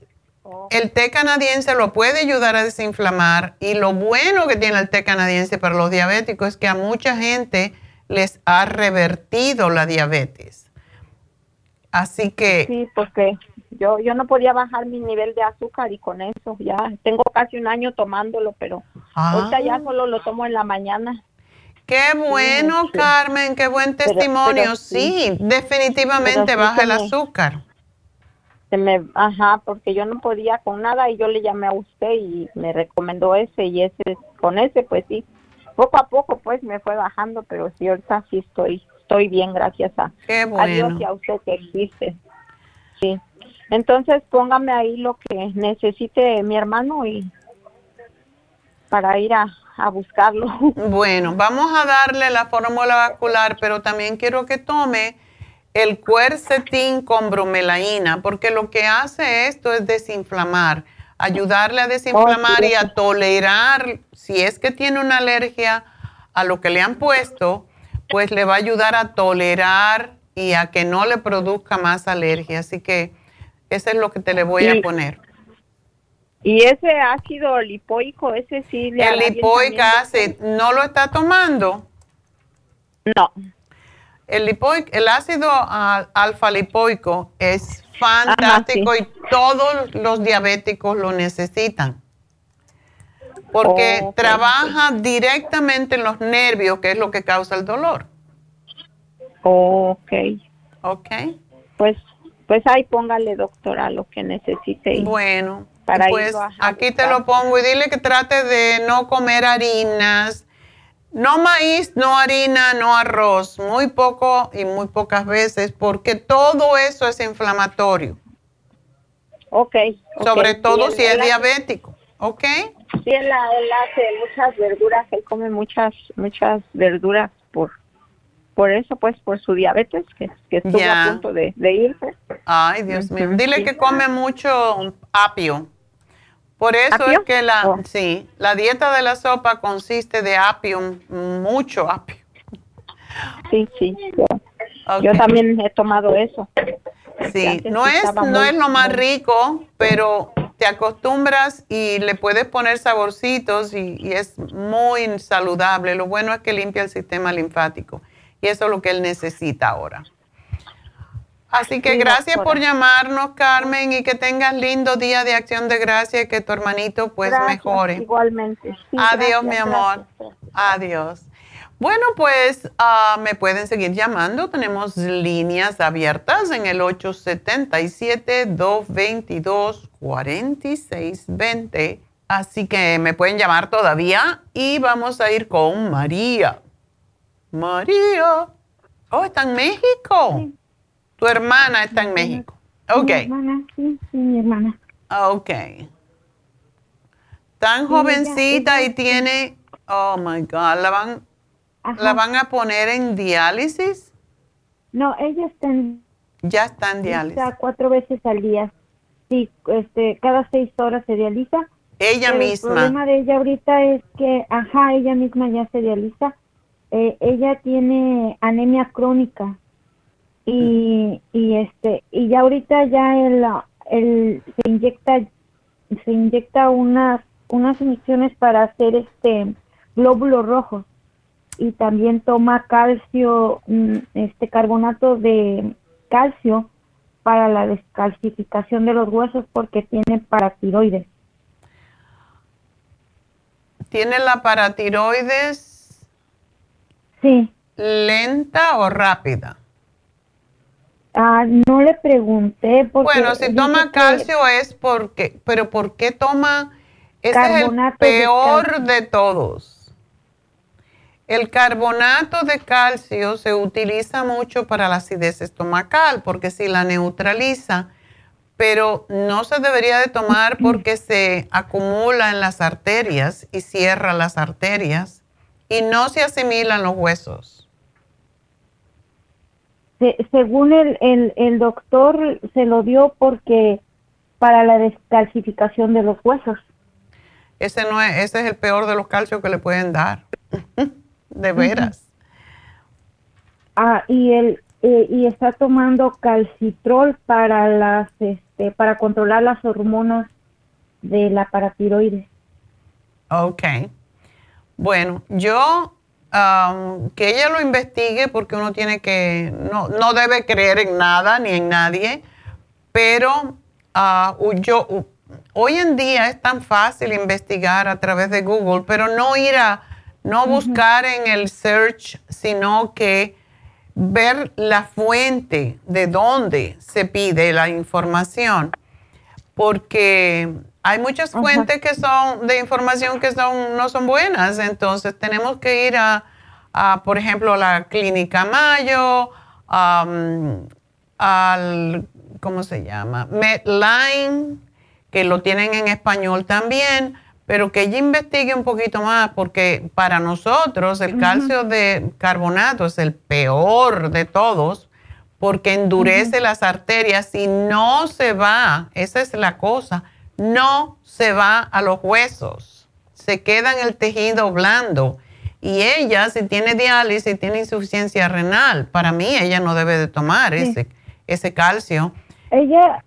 el té canadiense lo puede ayudar a desinflamar y lo bueno que tiene el té canadiense para los diabéticos es que a mucha gente les ha revertido la diabetes. Así que... Sí, porque yo, yo no podía bajar mi nivel de azúcar y con eso ya tengo casi un año tomándolo, pero ahorita ya ah. solo lo tomo en la mañana. Qué bueno, Carmen, qué buen testimonio. sí, definitivamente baja el azúcar me, ajá, porque yo no podía con nada y yo le llamé a usted y me recomendó ese y ese, con ese pues sí, poco a poco pues me fue bajando, pero sí, ahorita sí estoy, estoy bien gracias a, Dios y a usted que existe. Sí. Entonces póngame ahí lo que necesite mi hermano y para ir a, a buscarlo. Bueno, vamos a darle la fórmula vascular, pero también quiero que tome el cuercetín con bromelaína, porque lo que hace esto es desinflamar, ayudarle a desinflamar y a tolerar, si es que tiene una alergia a lo que le han puesto, pues le va a ayudar a tolerar y a que no le produzca más alergia. Así que eso es lo que te le voy a poner. Y ese ácido lipoico, ese sí le El lipoic acid, ¿no lo está tomando? No. El, lipoic, el ácido alfa lipoico es fantástico y todos los diabéticos lo necesitan. Porque trabaja directamente en los nervios, que es lo que causa el dolor. Ok. Ok. Pues, pues ahí póngale, doctora, lo que necesite. Bueno, para pues aquí te lo pongo y dile que trate de no comer harinas, no maíz, no harina, no arroz, muy poco y muy pocas veces, porque todo eso es inflamatorio. Ok. Sobre todo si es diabético, ¿ok? Sí, él, hace muchas verduras, él come muchas, muchas verduras por, por eso, pues, por su diabetes, que, que estuvo a punto de, irse. Ay, Dios mío. Dile que come mucho apio. Por eso es que la, oh. sí, la dieta de la sopa consiste de apio, mucho apio. Sí, sí. Yo, también he tomado eso. Sí, no es, no es lo más rico, pero te acostumbras y le puedes poner saborcitos y, y, es muy saludable. Lo bueno es que limpia el sistema linfático y eso es lo que él necesita ahora. Así que gracias por llamarnos, Carmen, y que tengas lindo día de acción de gracia y que tu hermanito pues mejore. Igualmente. Adiós, mi amor. Adiós. Bueno, pues ah, me pueden seguir llamando. Tenemos líneas abiertas en el 877-222-4620. Así que me pueden llamar todavía y vamos a ir con María. María. Oh, está en México. Tu hermana está en México. Ok. Mi hermana, sí, sí, mi hermana. Ok. Tan jovencita y tiene, oh my God, ¿la van, ¿la van a poner en diálisis? No, ella está en... Ya está en diálisis. Está cuatro veces al día. Sí, este, cada seis horas se dializa. Ella misma. El problema de ella ahorita es que, ajá, ella misma ya se dializa. Eh, ella tiene anemia crónica y, y este y ya ahorita ya el, el se inyecta se inyecta unas unas inyecciones para hacer este glóbulos rojos y también toma calcio mm, este carbonato de calcio para la descalcificación de los huesos porque tiene paratiroides. ¿Tiene la paratiroides? Sí. ¿Lenta o rápida? Ah, no le pregunté. Porque bueno, si toma calcio es porque, pero ¿por qué toma? Ese es el peor de, todos. El carbonato de calcio se utiliza mucho para la acidez estomacal porque si la neutraliza, pero no se debería de tomar porque se acumula en las arterias y cierra las arterias y no se asimilan los huesos según el, el, el, doctor, se lo dio porque para la descalcificación de los huesos. Ese, no es, ese es el peor de los calcios que le pueden dar. de veras. Ah, y él eh, y está tomando calcitrol para las este para controlar las hormonas de la paratiroides. Ok. Bueno, yo que ella lo investigue porque uno tiene que, no, no debe creer en nada ni en nadie, pero ah, yo, hoy en día es tan fácil investigar a través de Google, pero no ir a, no buscar en el search, sino que ver la fuente de dónde se pide la información, porque hay muchas fuentes que son de información que son, no son buenas, entonces tenemos que ir a, por ejemplo, la Clínica Mayo, al, ¿cómo se llama? Medline, que lo tienen en español también, pero que ella investigue un poquito más, porque para nosotros el calcio de carbonato es el peor de todos, porque endurece las arterias y no se va, esa es la cosa, no se va a los huesos, se queda en el tejido blando. Y ella, si tiene diálisis, tiene insuficiencia renal, para mí ella no debe de tomar ese, ese calcio. Ella,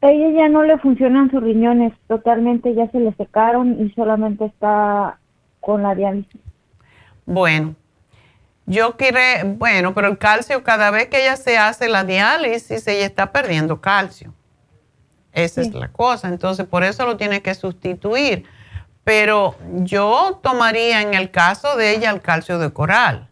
ella ya no le funcionan sus riñones, totalmente ya se le secaron y solamente está con la diálisis. Bueno, yo quiero, bueno, pero el calcio, cada vez que ella se hace la diálisis, ella está perdiendo calcio. Esa es la cosa. Entonces, por eso lo tiene que sustituir. Pero yo tomaría en el caso de ella el calcio de coral.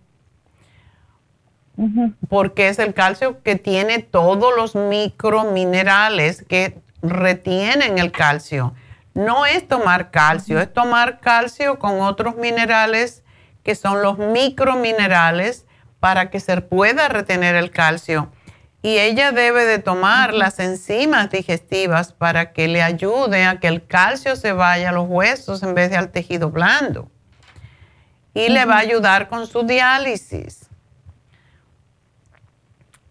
Porque es el calcio que tiene todos los microminerales que retienen el calcio. No es tomar calcio, es tomar calcio con otros minerales que son los microminerales para que se pueda retener el calcio. Y ella debe de tomar las enzimas digestivas para que le ayude a que el calcio se vaya a los huesos en vez de al tejido blando. Y le va a ayudar con su diálisis.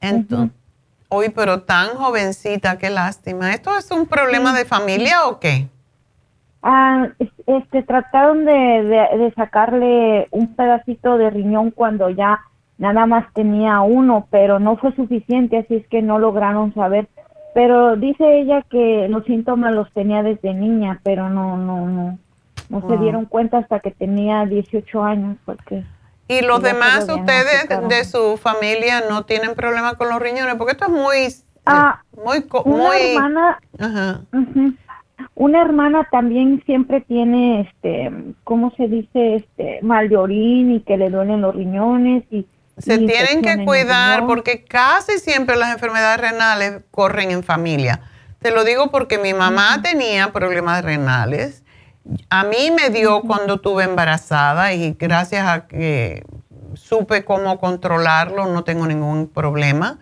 Entonces, hoy, pero tan jovencita, qué lástima. ¿Esto es un problema de familia o qué? Ah, este, trataron de, de, sacarle un pedacito de riñón cuando ya nada más tenía uno, pero no fue suficiente, así es que no lograron saber. Pero dice ella que los síntomas los tenía desde niña, pero no, no, no, no se dieron cuenta hasta que tenía 18 años, porque. ¿Y los demás, ustedes de su familia, no tienen problema con los riñones? Porque esto es muy, ah, muy, muy. hermana, ajá. Una hermana también siempre tiene, este, ¿cómo se dice? Este, mal de orín y que le duelen los riñones y se tienen que cuidar porque casi siempre las enfermedades renales corren en familia. Te lo digo porque mi mamá tenía problemas renales. A mí me dio cuando tuve embarazada y gracias a que supe cómo controlarlo no tengo ningún problema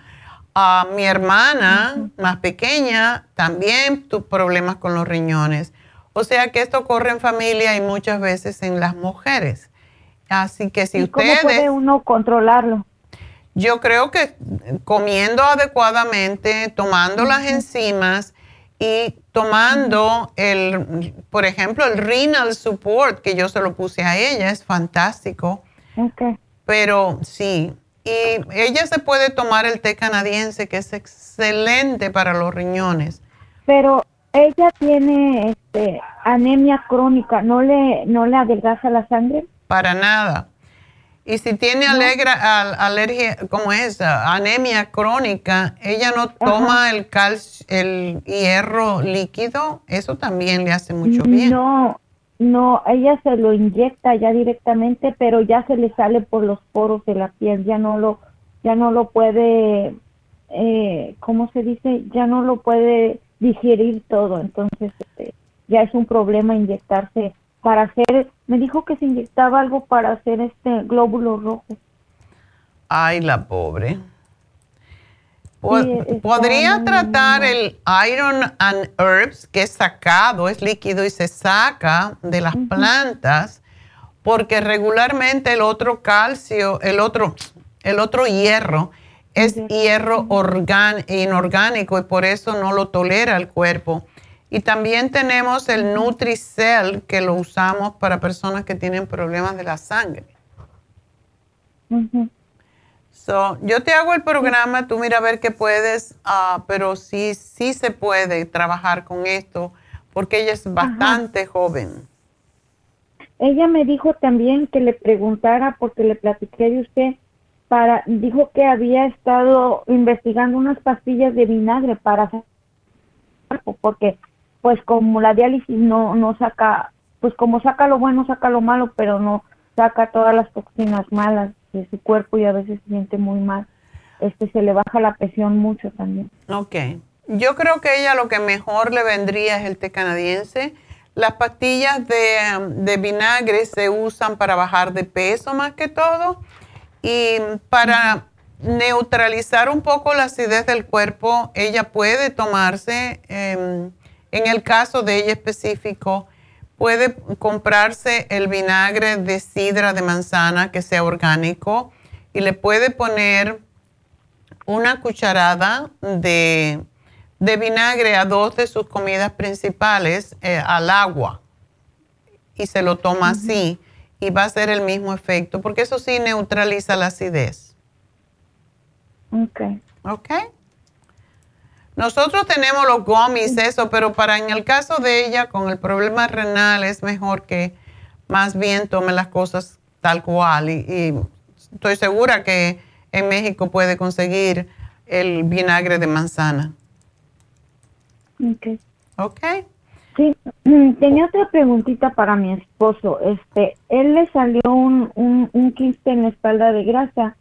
mi hermana más pequeña también tuvo problemas con los riñones. O sea que esto corre en familia y muchas veces en las mujeres. Así que si ustedes... ¿Cómo puede uno controlarlo? Yo creo que comiendo adecuadamente, tomando las enzimas y tomando el, por ejemplo, el renal support que yo se lo puse a ella, es fantástico. Okay. Pero sí, y ella se puede tomar el té canadiense, que es excelente para los riñones. Pero ella tiene este, anemia crónica, ¿no le, ¿no le adelgaza la sangre? Para nada. Y si tiene alegra, alergia, como es? Anemia crónica, ella no toma el, el hierro líquido, eso también le hace mucho bien. No, no, ella se lo inyecta ya directamente, pero ya se le sale por los poros de la piel, ya no lo, ya no lo puede, eh, ¿cómo se dice? Ya no lo puede digerir todo, entonces este, ya es un problema inyectarse para hacer, me dijo que se inyectaba algo para hacer este glóbulo rojo. Ay, la pobre. Podría tratar el Iron and Herbs, que es sacado, es líquido y se saca de las plantas, porque regularmente el otro calcio, el otro, el otro hierro, es hierro. inorgánico y por eso no lo tolera el cuerpo. Y también tenemos el Nutricell, que lo usamos para personas que tienen problemas de la sangre yo te hago el programa, tú mira a ver qué puedes, uh, pero sí, sí se puede trabajar con esto porque ella es bastante joven. Ella me dijo también que le preguntara, porque le platiqué de usted, para, dijo que había estado investigando unas pastillas de vinagre para hacer porque pues como la diálisis no, no saca, pues como saca lo bueno, saca lo malo, pero no saca todas las toxinas malas de su cuerpo y a veces se siente muy mal. Este se le baja la presión mucho también. Ok. Yo creo que ella lo que mejor le vendría es el té canadiense. Las pastillas de, vinagre se usan para bajar de peso más que todo y para neutralizar un poco la acidez del cuerpo, ella puede tomarse, em, en el caso de ella específico, puede comprarse el vinagre de sidra de manzana que sea orgánico y le puede poner una cucharada de, vinagre a dos de sus comidas principales eh, al agua y se lo toma así y va a ser el mismo efecto, porque eso sí neutraliza la acidez. Ok. Ok. Nosotros tenemos los gummies, eso, pero para en el caso de ella, con el problema renal, es mejor que más bien tome las cosas tal cual. Y, estoy segura que en México puede conseguir el vinagre de manzana. Ok. Ok. Sí, tenía otra preguntita para mi esposo. Este, él le salió un, un, un quiste en la espalda de grasa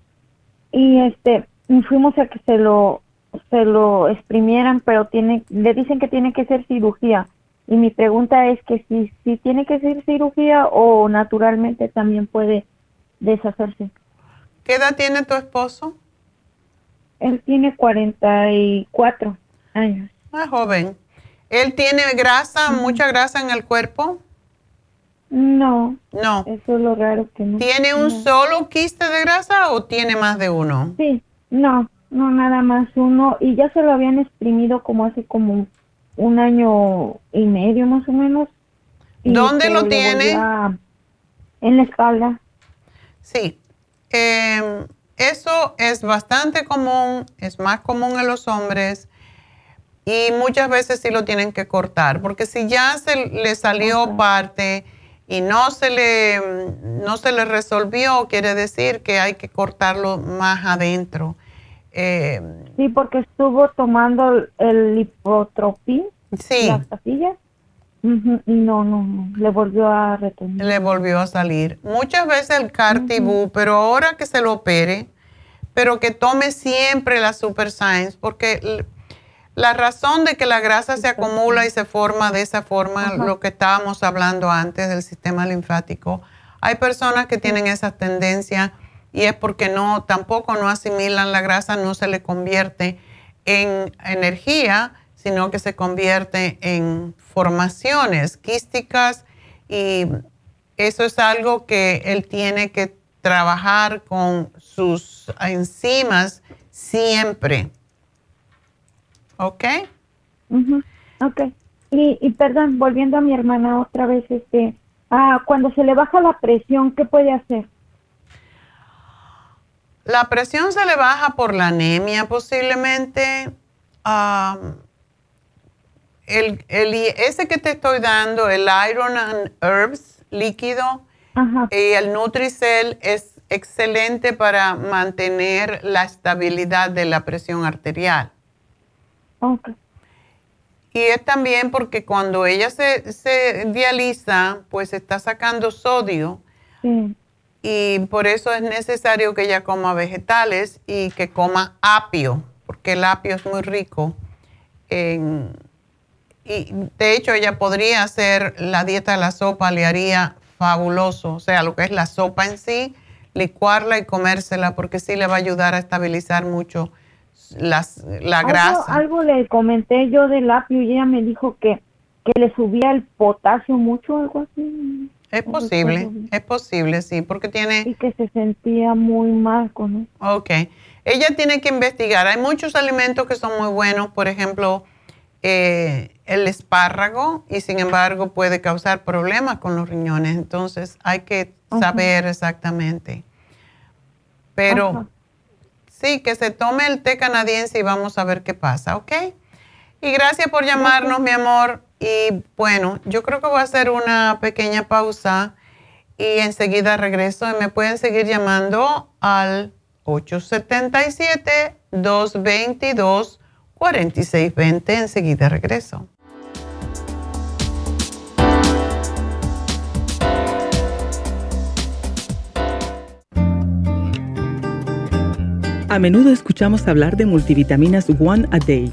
y este, fuimos a que se lo se lo exprimieran, pero tiene, le dicen que tiene que ser cirugía. Y mi pregunta es que si, si tiene que ser cirugía o naturalmente también puede deshacerse. ¿Qué edad tiene tu esposo? Él tiene 44 años. Ah, joven. ¿Él tiene grasa, mucha grasa en el cuerpo? No. No. Eso es lo raro que no. ¿Tiene un solo quiste de grasa o tiene más de uno? Sí, no, no, nada más uno. Y ya se lo habían exprimido como hace como un año y medio más o menos. ¿Dónde lo tiene? en la espalda. Sí. Em, eso es bastante común, es más común en los hombres y muchas veces sí lo tienen que cortar, porque si ya se le salió parte y no se le no se le resolvió, quiere decir que hay que cortarlo más adentro. Eh, sí, porque estuvo tomando el hipotropín, sí. las pastillas, y no, no, no, le volvió a retener. Le volvió a salir. Muchas veces el Cartibú, pero ahora que se lo opere, pero que tome siempre la Super Science, porque la razón de que la grasa se acumula y se forma de esa forma, lo que estábamos hablando antes del sistema linfático, hay personas que tienen esa tendencia y es porque no, tampoco no asimilan la grasa, no se le convierte en energía, sino que se convierte en formaciones quísticas y eso es algo que él tiene que trabajar con sus enzimas siempre. ¿Ok? Ok. Y, y, perdón, volviendo a mi hermana otra vez, este, ah, cuando se le baja la presión, ¿qué puede hacer? La presión se le baja por la anemia posiblemente. el, ese que te estoy dando, el Iron and Herbs líquido y el Nutricel es excelente para mantener la estabilidad de la presión arterial. Okay. Y es también porque cuando ella se, se dializa, pues está sacando sodio. Sí y por eso es necesario que ella coma vegetales y que coma apio, porque el apio es muy rico. En, y de hecho ella podría hacer la dieta de la sopa, le haría fabuloso, o sea, lo que es la sopa en sí, licuarla y comérsela, porque sí le va a ayudar a estabilizar mucho las, la grasa. Algo le comenté yo del apio y ella me dijo que, que le subía el potasio mucho, algo así. Es posible, es posible, sí, porque tiene... Y que se sentía muy mal con eso. Ok. Ella tiene que investigar. Hay muchos alimentos que son muy buenos, por ejemplo, eh, el espárrago, y sin embargo puede causar problemas con los riñones. Entonces hay que saber exactamente. Pero sí, que se tome el té canadiense y vamos a ver qué pasa, ¿ok? Y gracias por llamarnos, mi amor. Y bueno, yo creo que voy a hacer una pequeña pausa y enseguida regreso y me pueden seguir llamando al 877-222-4620. Enseguida regreso. A menudo escuchamos hablar de multivitaminas One a Day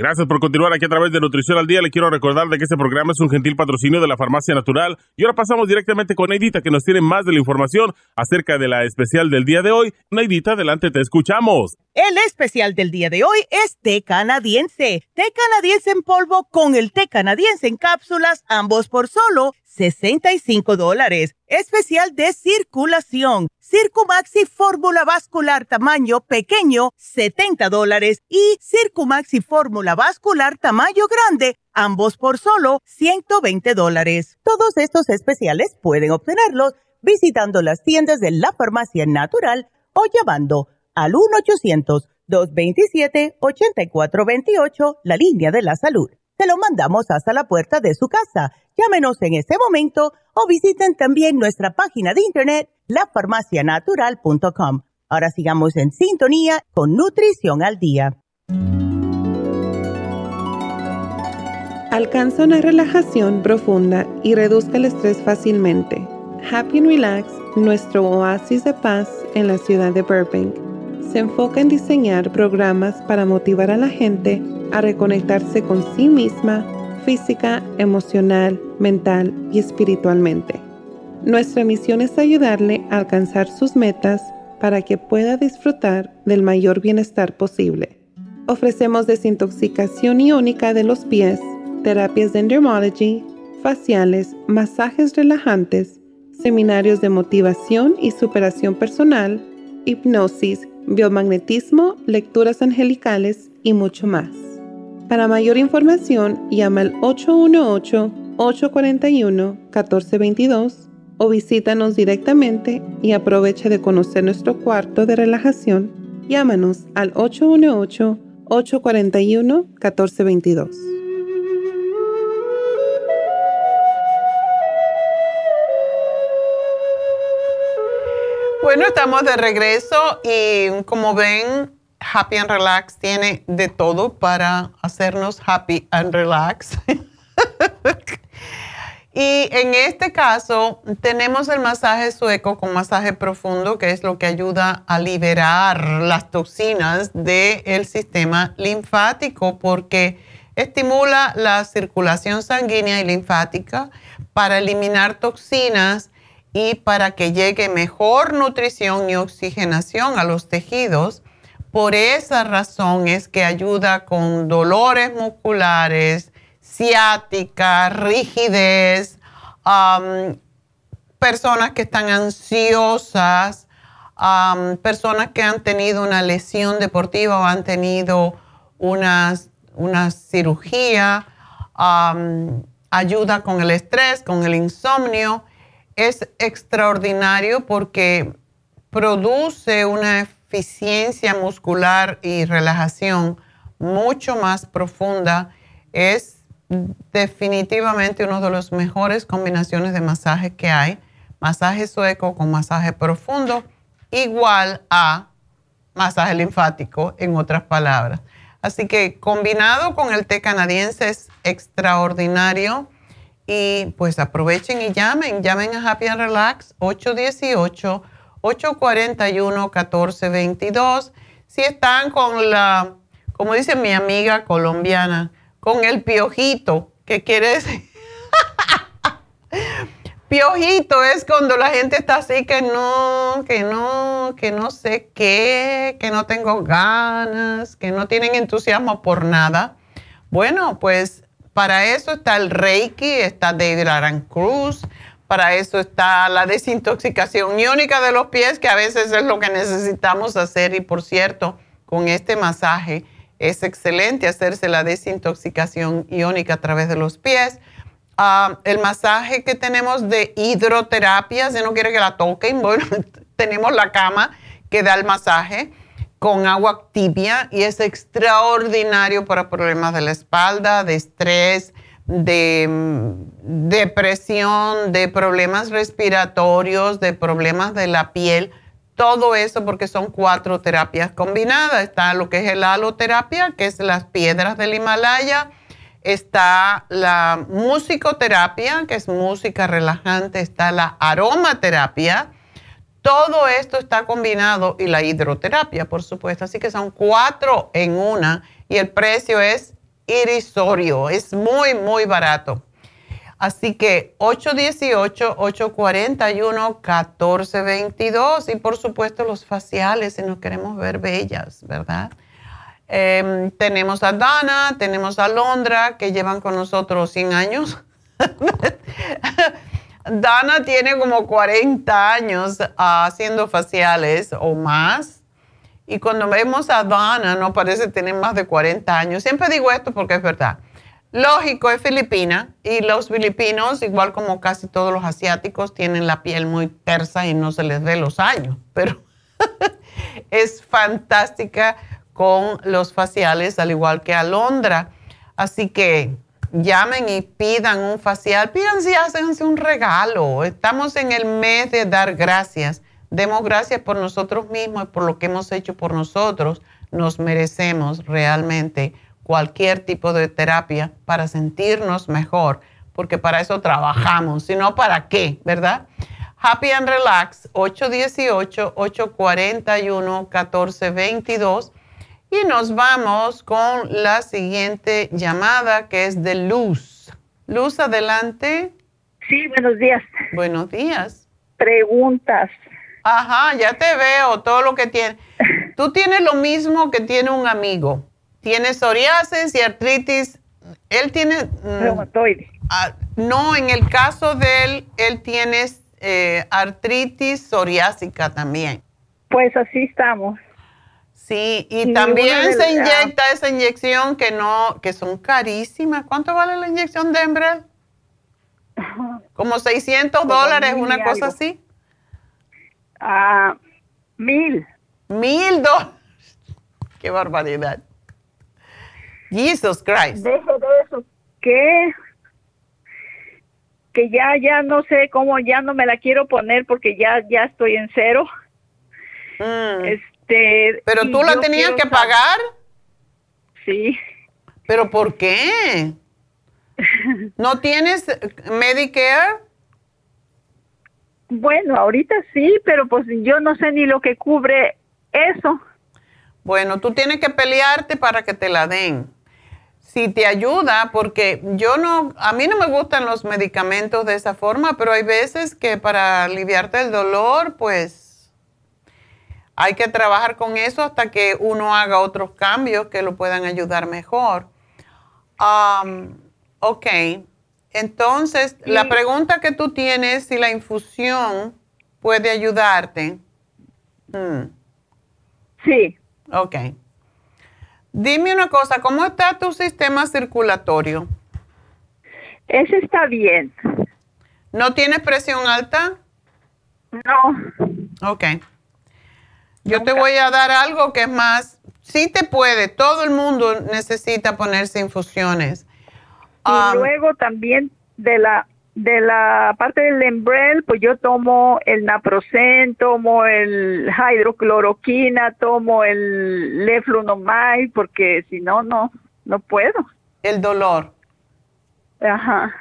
Gracias por continuar aquí a través de Nutrición al Día. Le quiero recordar de que este programa es un gentil patrocinio de la Farmacia Natural. Y ahora pasamos directamente con Neidita, que nos tiene más de la información acerca de la especial del día de hoy. Neidita, adelante, te escuchamos. El especial del día de hoy es té canadiense. Té canadiense en polvo con el té canadiense en cápsulas, ambos por solo 65 dólares. Especial de circulación. Circumaxi fórmula vascular tamaño pequeño, 70 dólares. Y Circumaxi fórmula vascular tamaño grande, ambos por solo 120 dólares. Todos estos especiales pueden obtenerlos visitando las tiendas de la farmacia natural o llamando al 1-800-227-8428, la línea de la salud. Se lo mandamos hasta la puerta de su casa Llámenos en este momento o visiten también nuestra página de internet lafarmacianatural.com. Ahora sigamos en sintonía con Nutrición al Día. Alcanza una relajación profunda y reduzca el estrés fácilmente. Happy and Relax, nuestro oasis de paz en la ciudad de Burbank, se enfoca en diseñar programas para motivar a la gente a reconectarse con sí misma física, emocional, mental y espiritualmente. Nuestra misión es ayudarle a alcanzar sus metas para que pueda disfrutar del mayor bienestar posible. Ofrecemos desintoxicación iónica de los pies, terapias de endermology, faciales, masajes relajantes, seminarios de motivación y superación personal, hipnosis, biomagnetismo, lecturas angelicales y mucho más. Para mayor información, llama al 818-841-1422 o visítanos directamente y aprovecha de conocer nuestro cuarto de relajación. Llámanos al 818-841-1422. Bueno, estamos de regreso y como ven, Happy and Relax tiene de todo para hacernos happy and relax. y en este caso tenemos el masaje sueco con masaje profundo, que es lo que ayuda a liberar las toxinas del sistema linfático porque estimula la circulación sanguínea y linfática para eliminar toxinas y para que llegue mejor nutrición y oxigenación a los tejidos. Por esa razón es que ayuda con dolores musculares, ciática, rigidez, personas que están ansiosas, personas que han tenido una lesión deportiva o han tenido una, una cirugía, ayuda con el estrés, con el insomnio. Es extraordinario porque produce una eficiencia muscular y relajación mucho más profunda, es definitivamente una de las mejores combinaciones de masaje que hay. Masaje sueco con masaje profundo, igual a masaje linfático, en otras palabras. Así que combinado con el té canadiense es extraordinario. Y pues aprovechen y llamen, llamen a Happy and Relax 818 841-1422. Si están con la, como dice mi amiga colombiana, con el piojito, ¿qué quiere decir? piojito es cuando la gente está así que no, que no, que no sé qué, que no tengo ganas, que no tienen entusiasmo por nada. Bueno, pues para eso está el Reiki, está David Aran Cruz, para eso está la desintoxicación iónica de los pies, que a veces es lo que necesitamos hacer. Y por cierto, con este masaje es excelente hacerse la desintoxicación iónica a través de los pies. Ah, el masaje que tenemos de hidroterapia, si no quiere que la toquen, tenemos la cama que da el masaje con agua tibia y es extraordinario para problemas de la espalda, de estrés, de mm, depresión, de problemas respiratorios, de problemas de la piel. Todo eso porque son cuatro terapias combinadas. Está lo que es el haloterapia, que es las piedras del Himalaya. Está la musicoterapia, que es música relajante. Está la aromaterapia todo esto está combinado y la hidroterapia, por supuesto. Así que son cuatro en una y el precio es irrisorio, es muy, muy barato. Así que 818-841-1422 y por supuesto los faciales si nos queremos ver bellas, ¿verdad? Em, tenemos a Dana, tenemos a Londra que llevan con nosotros 100 años. Dana tiene como 40 años haciendo faciales o más. Y cuando vemos a Dana, no parece tener más de 40 años. Siempre digo esto porque es verdad. Lógico, es filipina y los filipinos, igual como casi todos los asiáticos, tienen la piel muy tersa y no se les ve los años. Pero es fantástica con los faciales, al igual que Alondra. Así que llamen y pidan un facial, pidan si hácense un regalo. Estamos en el mes de dar gracias. Demos gracias por nosotros mismos y por lo que hemos hecho por nosotros. Nos merecemos realmente cualquier tipo de terapia para sentirnos mejor, porque para eso trabajamos, si no, ¿para qué? ¿Verdad? Happy and Relax, 818-841-1422 y nos vamos con la siguiente llamada que es de Luz. Luz, adelante. Sí, buenos días. Buenos días. Preguntas. Ajá, ya te veo, todo lo que tiene. Tú tienes lo mismo que tiene un amigo. Tiene psoriasis y artritis. Él tiene... Mm, Reumatoide. Ah, no, en el caso de él, él tiene eh, artritis psoriásica también. Pues así estamos. Sí, y, también se inyecta esa inyección que no, que son carísimas. ¿Cuánto vale la inyección de Embrel? Como 600 dólares, una cosa así. Ah, mil. Mil dólares. Qué barbaridad. Jesus Christ. Dejo de eso. ¿Qué? Que ya, ya no sé cómo, ya no me la quiero poner porque ya, ya estoy en cero. Mm. Este, ¿Pero tú la tenías que pagar? Sí. ¿Pero por qué? ¿No tienes Medicare? Bueno, ahorita sí, pero pues yo no sé ni lo que cubre eso. Bueno, tú tienes que pelearte para que te la den. Si te ayuda, porque yo no, a mí no me gustan los medicamentos de esa forma, pero hay veces que para aliviarte el dolor, pues hay que trabajar con eso hasta que uno haga otros cambios que lo puedan ayudar mejor. Um, ok, entonces la pregunta que tú tienes si la infusión puede ayudarte. Hmm. Sí. Ok. Dime una cosa, ¿cómo está tu sistema circulatorio? Ese está bien. ¿No tienes presión alta? No. Ok. Yo te voy a dar algo que es más, sí te puede, todo el mundo necesita ponerse infusiones. Y um, luego también de la de la parte del Embrel, pues yo tomo el naproxen, tomo el hidrocloroquina, tomo el leflunomide, porque si no, no, no puedo. El dolor. Ajá.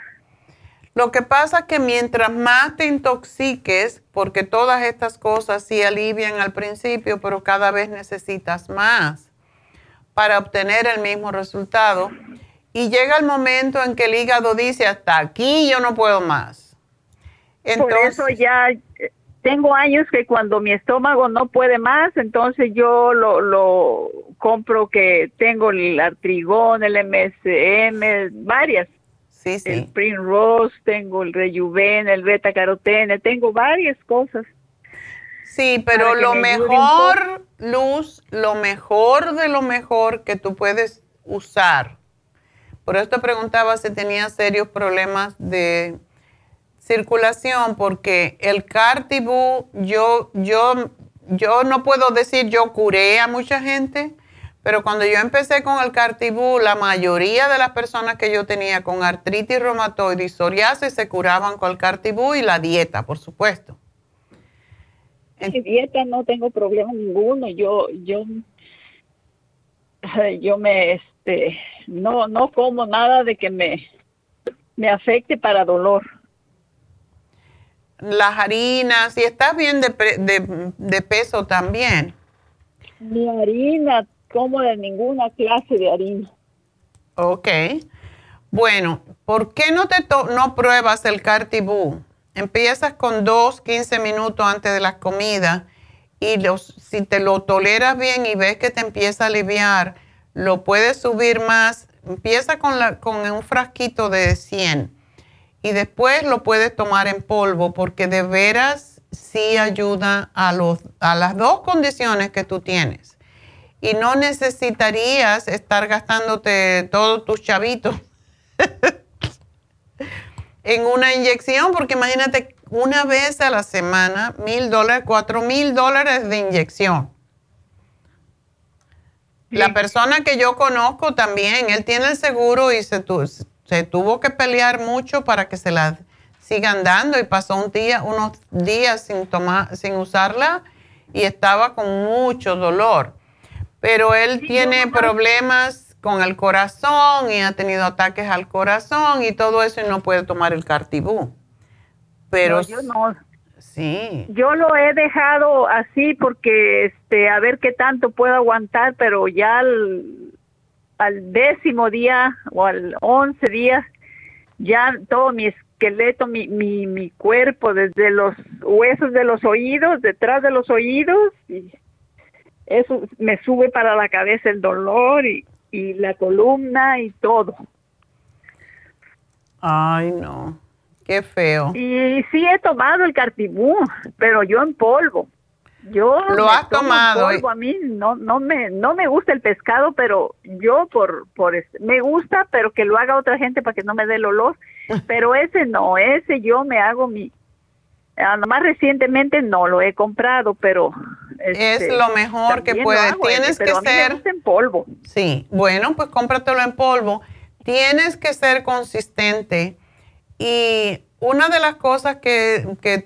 Lo que pasa es que mientras más te intoxiques, porque todas estas cosas sí alivian al principio, pero cada vez necesitas más para obtener el mismo resultado. Y llega el momento en que el hígado dice, hasta aquí yo no puedo más. Entonces, Por eso ya eh, tengo años que cuando mi estómago no puede más, entonces yo lo, lo compro que tengo el artrigón, el MSM, varias Sí, sí. El Primrose, tengo el Rejuven, el Beta Carotene, tengo varias cosas. Sí, pero lo mejor, Luz, lo mejor de lo mejor que tú puedes usar. Por eso te preguntaba si tenías serios problemas de circulación, porque el Cartibú, yo, yo yo no puedo decir yo curé a mucha gente, pero cuando yo empecé con el Cartibú, la mayoría de las personas que yo tenía con artritis reumatoide y psoriasis se curaban con el Cartibú y la dieta, por supuesto. En dieta no tengo problema ninguno. Yo, yo, yo me, este, no, no como nada de que me, me afecte para dolor. Las harinas, y estás bien de, de, de peso también. Mi harina, como de ninguna clase de harina. Ok. Bueno, ¿por qué no, te no pruebas el Cartibú? Empiezas con dos, 15 minutos antes de la comida y los, si te lo toleras bien y ves que te empieza a aliviar, lo puedes subir más. Empieza con, un frasquito de 100 y después lo puedes tomar en polvo porque de veras sí ayuda a, a las dos condiciones que tú tienes y no necesitarías estar gastándote todos tus chavitos en una inyección, porque imagínate una vez a la semana, mil dólares, cuatro mil dólares de inyección. La persona que yo conozco también, él tiene el seguro y se, se tuvo que pelear mucho para que se la sigan dando y pasó un día, unos días sin, tomar, sin usarla y estaba con mucho dolor pero él tiene problemas con el corazón y ha tenido ataques al corazón y todo eso y no puede tomar el cartibú. Pero yo no. Sí. Yo lo he dejado así porque este a ver qué tanto puedo aguantar, pero ya al, al décimo día o al once días ya todo mi esqueleto, mi, mi, mi cuerpo, desde los huesos de los oídos, detrás de los oídos, y eso me sube para la cabeza el dolor y, y la columna y todo. Ay, no, qué feo. Y sí he tomado el cartibú, pero yo en polvo. Yo lo has tomado. Polvo. A mí no no me no me gusta el pescado, pero yo por por me gusta, pero que lo haga otra gente para que no me dé el olor. Pero ese no, ese yo me hago mi. Más recientemente no lo he comprado, pero es este, lo mejor que puedes. Tienes que ser. en polvo. Sí, bueno, pues cómpratelo en polvo. Tienes que ser consistente. Y una de las cosas que, que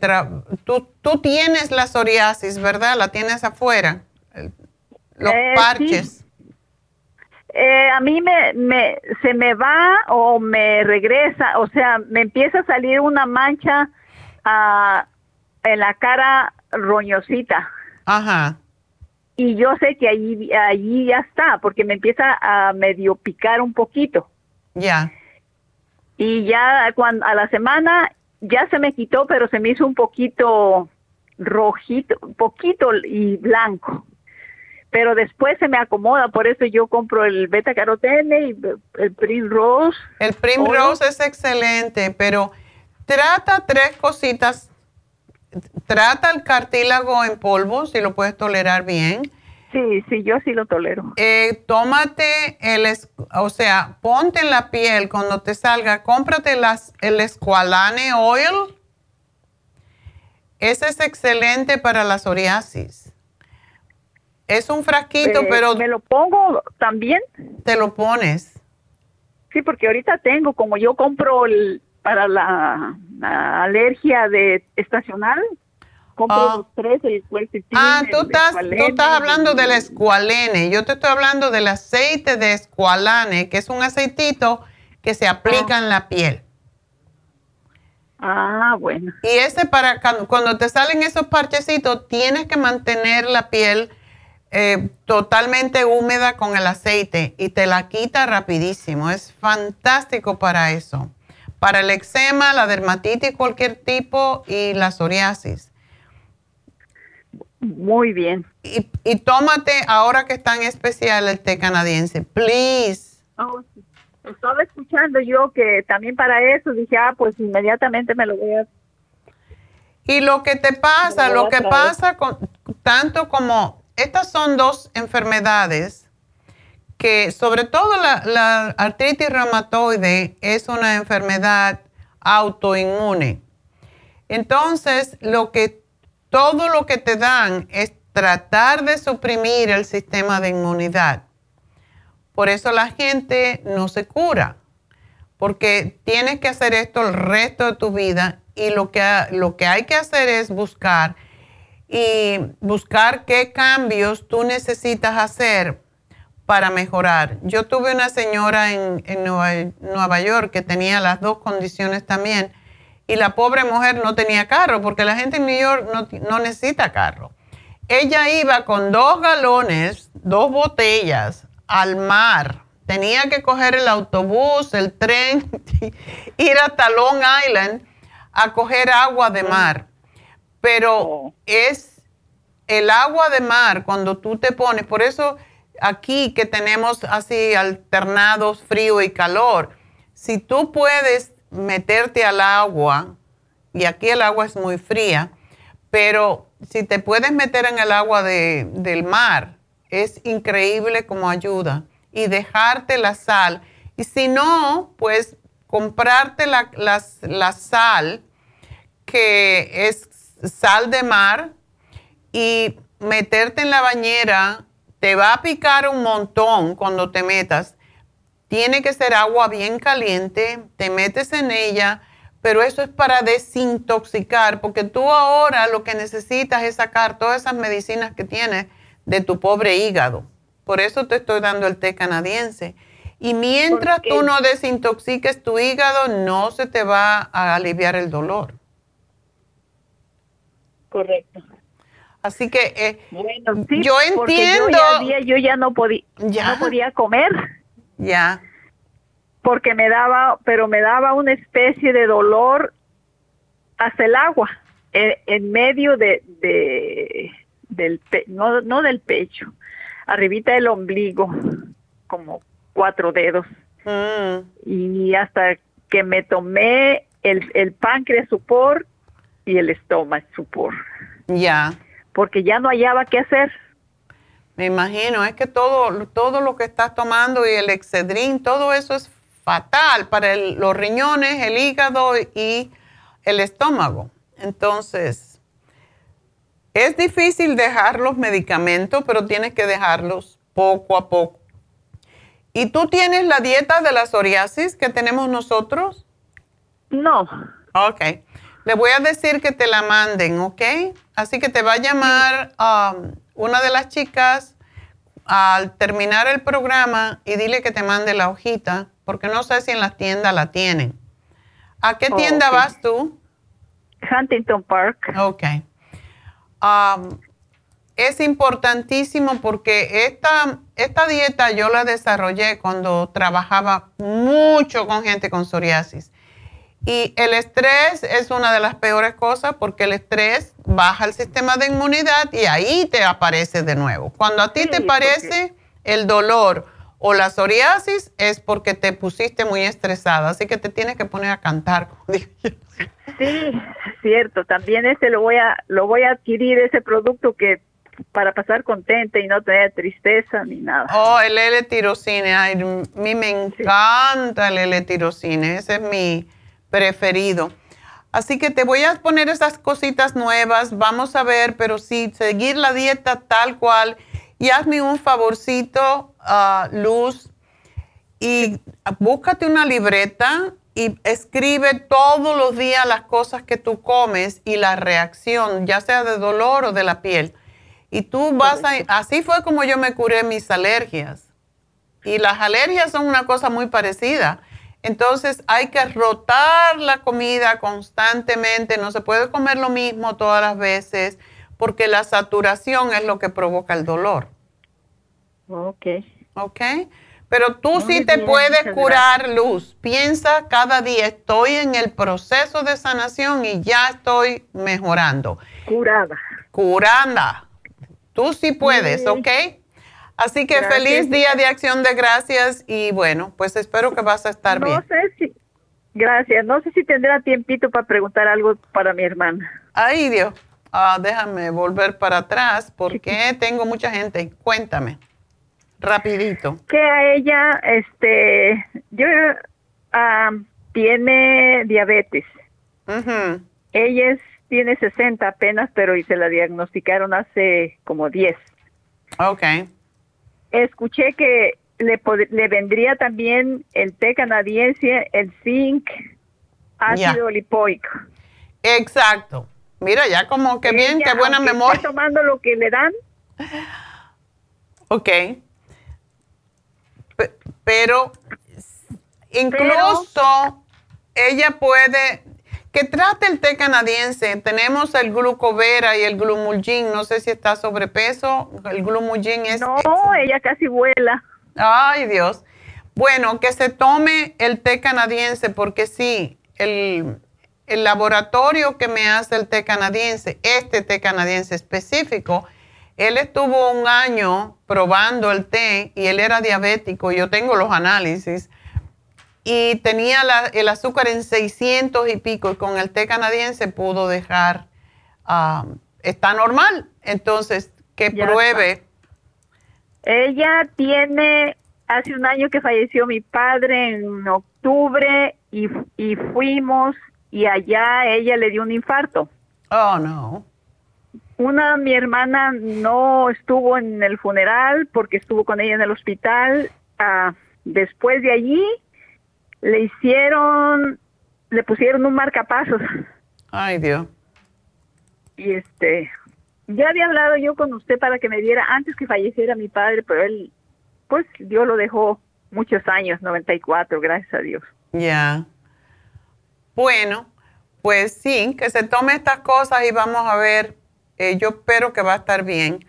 tú, tú, tienes la psoriasis, ¿verdad? La tienes afuera. Los eh, parches. Eh, a mí me, me, se me va o me regresa, o sea, me empieza a salir una mancha uh, en la cara roñosita. Ajá. Y yo sé que allí, allí ya está, porque me empieza a medio picar un poquito. Ya. Y ya cuando, a la semana ya se me quitó, pero se me hizo un poquito rojito, poquito y blanco. Pero después se me acomoda, por eso yo compro el beta carotene y el Primrose. El Primrose es excelente, pero trata tres cositas trata el cartílago en polvo, si lo puedes tolerar bien. Sí, sí, yo sí lo tolero. Eh, tómate el, o sea, ponte en la piel cuando te salga, cómprate las, el Esqualane Oil. Ese es excelente para la psoriasis. Es un frasquito, eh, pero... ¿Me lo pongo también? Te lo pones. Sí, porque ahorita tengo, como yo compro el, para la, alergia de estacional. Compro ah. los tres, el Ah, tú estás, tú estás hablando del escualene. Yo te estoy hablando del aceite de escualane, que es un aceitito que se aplica en la piel. Ah, bueno. Y ese para cuando te salen esos parchecitos, tienes que mantener la piel eh, totalmente húmeda con el aceite y te la quita rapidísimo. Es fantástico para eso para el eczema, la dermatitis, cualquier tipo y la psoriasis. Muy bien. Y, tómate ahora que está en especial el té canadiense, please. Oh, estaba escuchando yo que también para eso dije, ah, pues inmediatamente me lo voy a... Y lo que te pasa, lo, lo que pasa con tanto como estas son dos enfermedades que sobre todo la, artritis reumatoide es una enfermedad autoinmune. Entonces, lo que, todo lo que te dan es tratar de suprimir el sistema de inmunidad. Por eso la gente no se cura, porque tienes que hacer esto el resto de tu vida y lo que, lo que hay que hacer es buscar y buscar qué cambios tú necesitas hacer para mejorar. Yo tuve una señora en, Nueva, York que tenía las dos condiciones también y la pobre mujer no tenía carro porque la gente en New York no, no necesita carro. Ella iba con dos galones, dos botellas al mar. Tenía que coger el autobús, el tren, ir hasta Long Island a coger agua de mar. Pero oh. es el agua de mar cuando tú te pones, por eso aquí que tenemos así alternados frío y calor, si tú puedes meterte al agua, y aquí el agua es muy fría, pero si te puedes meter en el agua del mar, es increíble como ayuda. Y dejarte la sal. Y si no, pues comprarte la, la sal, que es sal de mar, y meterte en la bañera te va a picar un montón cuando te metas. Tiene que ser agua bien caliente, te metes en ella, pero eso es para desintoxicar, porque tú ahora lo que necesitas es sacar todas esas medicinas que tienes de tu pobre hígado. Por eso te estoy dando el té canadiense. Y mientras tú no desintoxiques tu hígado, no se te va a aliviar el dolor. Correcto. Así que eh, bueno, yo entiendo. Yo ya, yo ya no podía, no podía comer. Ya. Porque me daba, pero me daba una especie de dolor hasta el agua, en, medio de, de del no, no del pecho, arribita del ombligo, como cuatro dedos. Mm. Y hasta que me tomé el, el páncreas supor y el estómago supor. Ya porque ya no hallaba qué hacer. Me imagino, es que todo, todo lo que estás tomando y el excedrin, todo eso es fatal para los riñones, el hígado y el estómago. Entonces, es difícil dejar los medicamentos, pero tienes que dejarlos poco a poco. ¿Y tú tienes la dieta de la psoriasis que tenemos nosotros? No. Ok. Le voy a decir que te la manden, ¿ok? Así que te va a llamar um, una de las chicas al terminar el programa y dile que te mande la hojita, porque no sé si en las tiendas la tienen. ¿A qué tienda vas tú? Huntington Park. Ok. Um, es importantísimo porque esta, esta dieta yo la desarrollé cuando trabajaba mucho con gente con psoriasis. Y el estrés es una de las peores cosas porque el estrés baja el sistema de inmunidad y ahí te aparece de nuevo. Cuando a ti te parece el dolor o la psoriasis es porque te pusiste muy estresada, así que te tienes que poner a cantar. Sí, cierto. También ese lo voy a lo voy a adquirir ese producto que para pasar contenta y no tener tristeza ni nada. Oh, el L-tirocine, a mí me encanta el L-tirocine, ese es mi preferido. Así que te voy a poner esas cositas nuevas, vamos a ver, pero sí, seguir la dieta tal cual. Y hazme un favorcito, uh, Luz, y búscate una libreta y escribe todos los días las cosas que tú comes y la reacción, ya sea de dolor o de la piel. Y tú vas a, así fue como yo me curé mis alergias. Y las alergias son una cosa muy parecida. Entonces hay que rotar la comida constantemente, no se puede comer lo mismo todas las veces porque la saturación es lo que provoca el dolor. Ok. Ok. Pero tú sí te puedes curar, Luz. Piensa cada día, estoy en el proceso de sanación y ya estoy mejorando. Curada. Curanda. Tú sí puedes, ¿ok? Así que feliz día de acción de gracias y bueno, pues espero que vas a estar bien. No sé si, gracias, no sé si tendrá tiempito para preguntar algo para mi hermana. Ay Dios, ah, déjame volver para atrás porque tengo mucha gente. Cuéntame, rapidito. Que a ella, este, yo, tiene diabetes. Ella es tiene 60 apenas, pero y se la diagnosticaron hace como 10. Ok. Escuché que le, le vendría también el té canadiense, el zinc, ácido lipoico. Exacto. Mira, ya como que bien, qué buena memoria. Está tomando lo que le dan. Ok. pero incluso ella puede que trate el té canadiense. Tenemos el glucovera y el glumulgin. No sé si está sobrepeso. El glumulgin es... No, ella casi vuela. Ay, Dios. Bueno, que se tome el té canadiense porque sí, el, el laboratorio que me hace el té canadiense, este té canadiense específico, él estuvo un año probando el té y él era diabético. Yo tengo los análisis y tenía el azúcar en 600 y pico y con el té canadiense pudo dejar, um, está normal. Entonces, que pruebe. Ella tiene, hace un año que falleció mi padre en octubre y, y fuimos y allá ella le dio un infarto. Oh, no. Una, mi hermana no estuvo en el funeral porque estuvo con ella en el hospital. Ah, después de allí, le hicieron, le pusieron un marcapasos. Ay, Dios. Y este, ya había hablado yo con usted para que me diera antes que falleciera mi padre, pero él, pues Dios lo dejó muchos años, 94, gracias a Dios. Ya. Bueno, pues sí, que se tome estas cosas y vamos a ver. Eh, yo espero que va a estar bien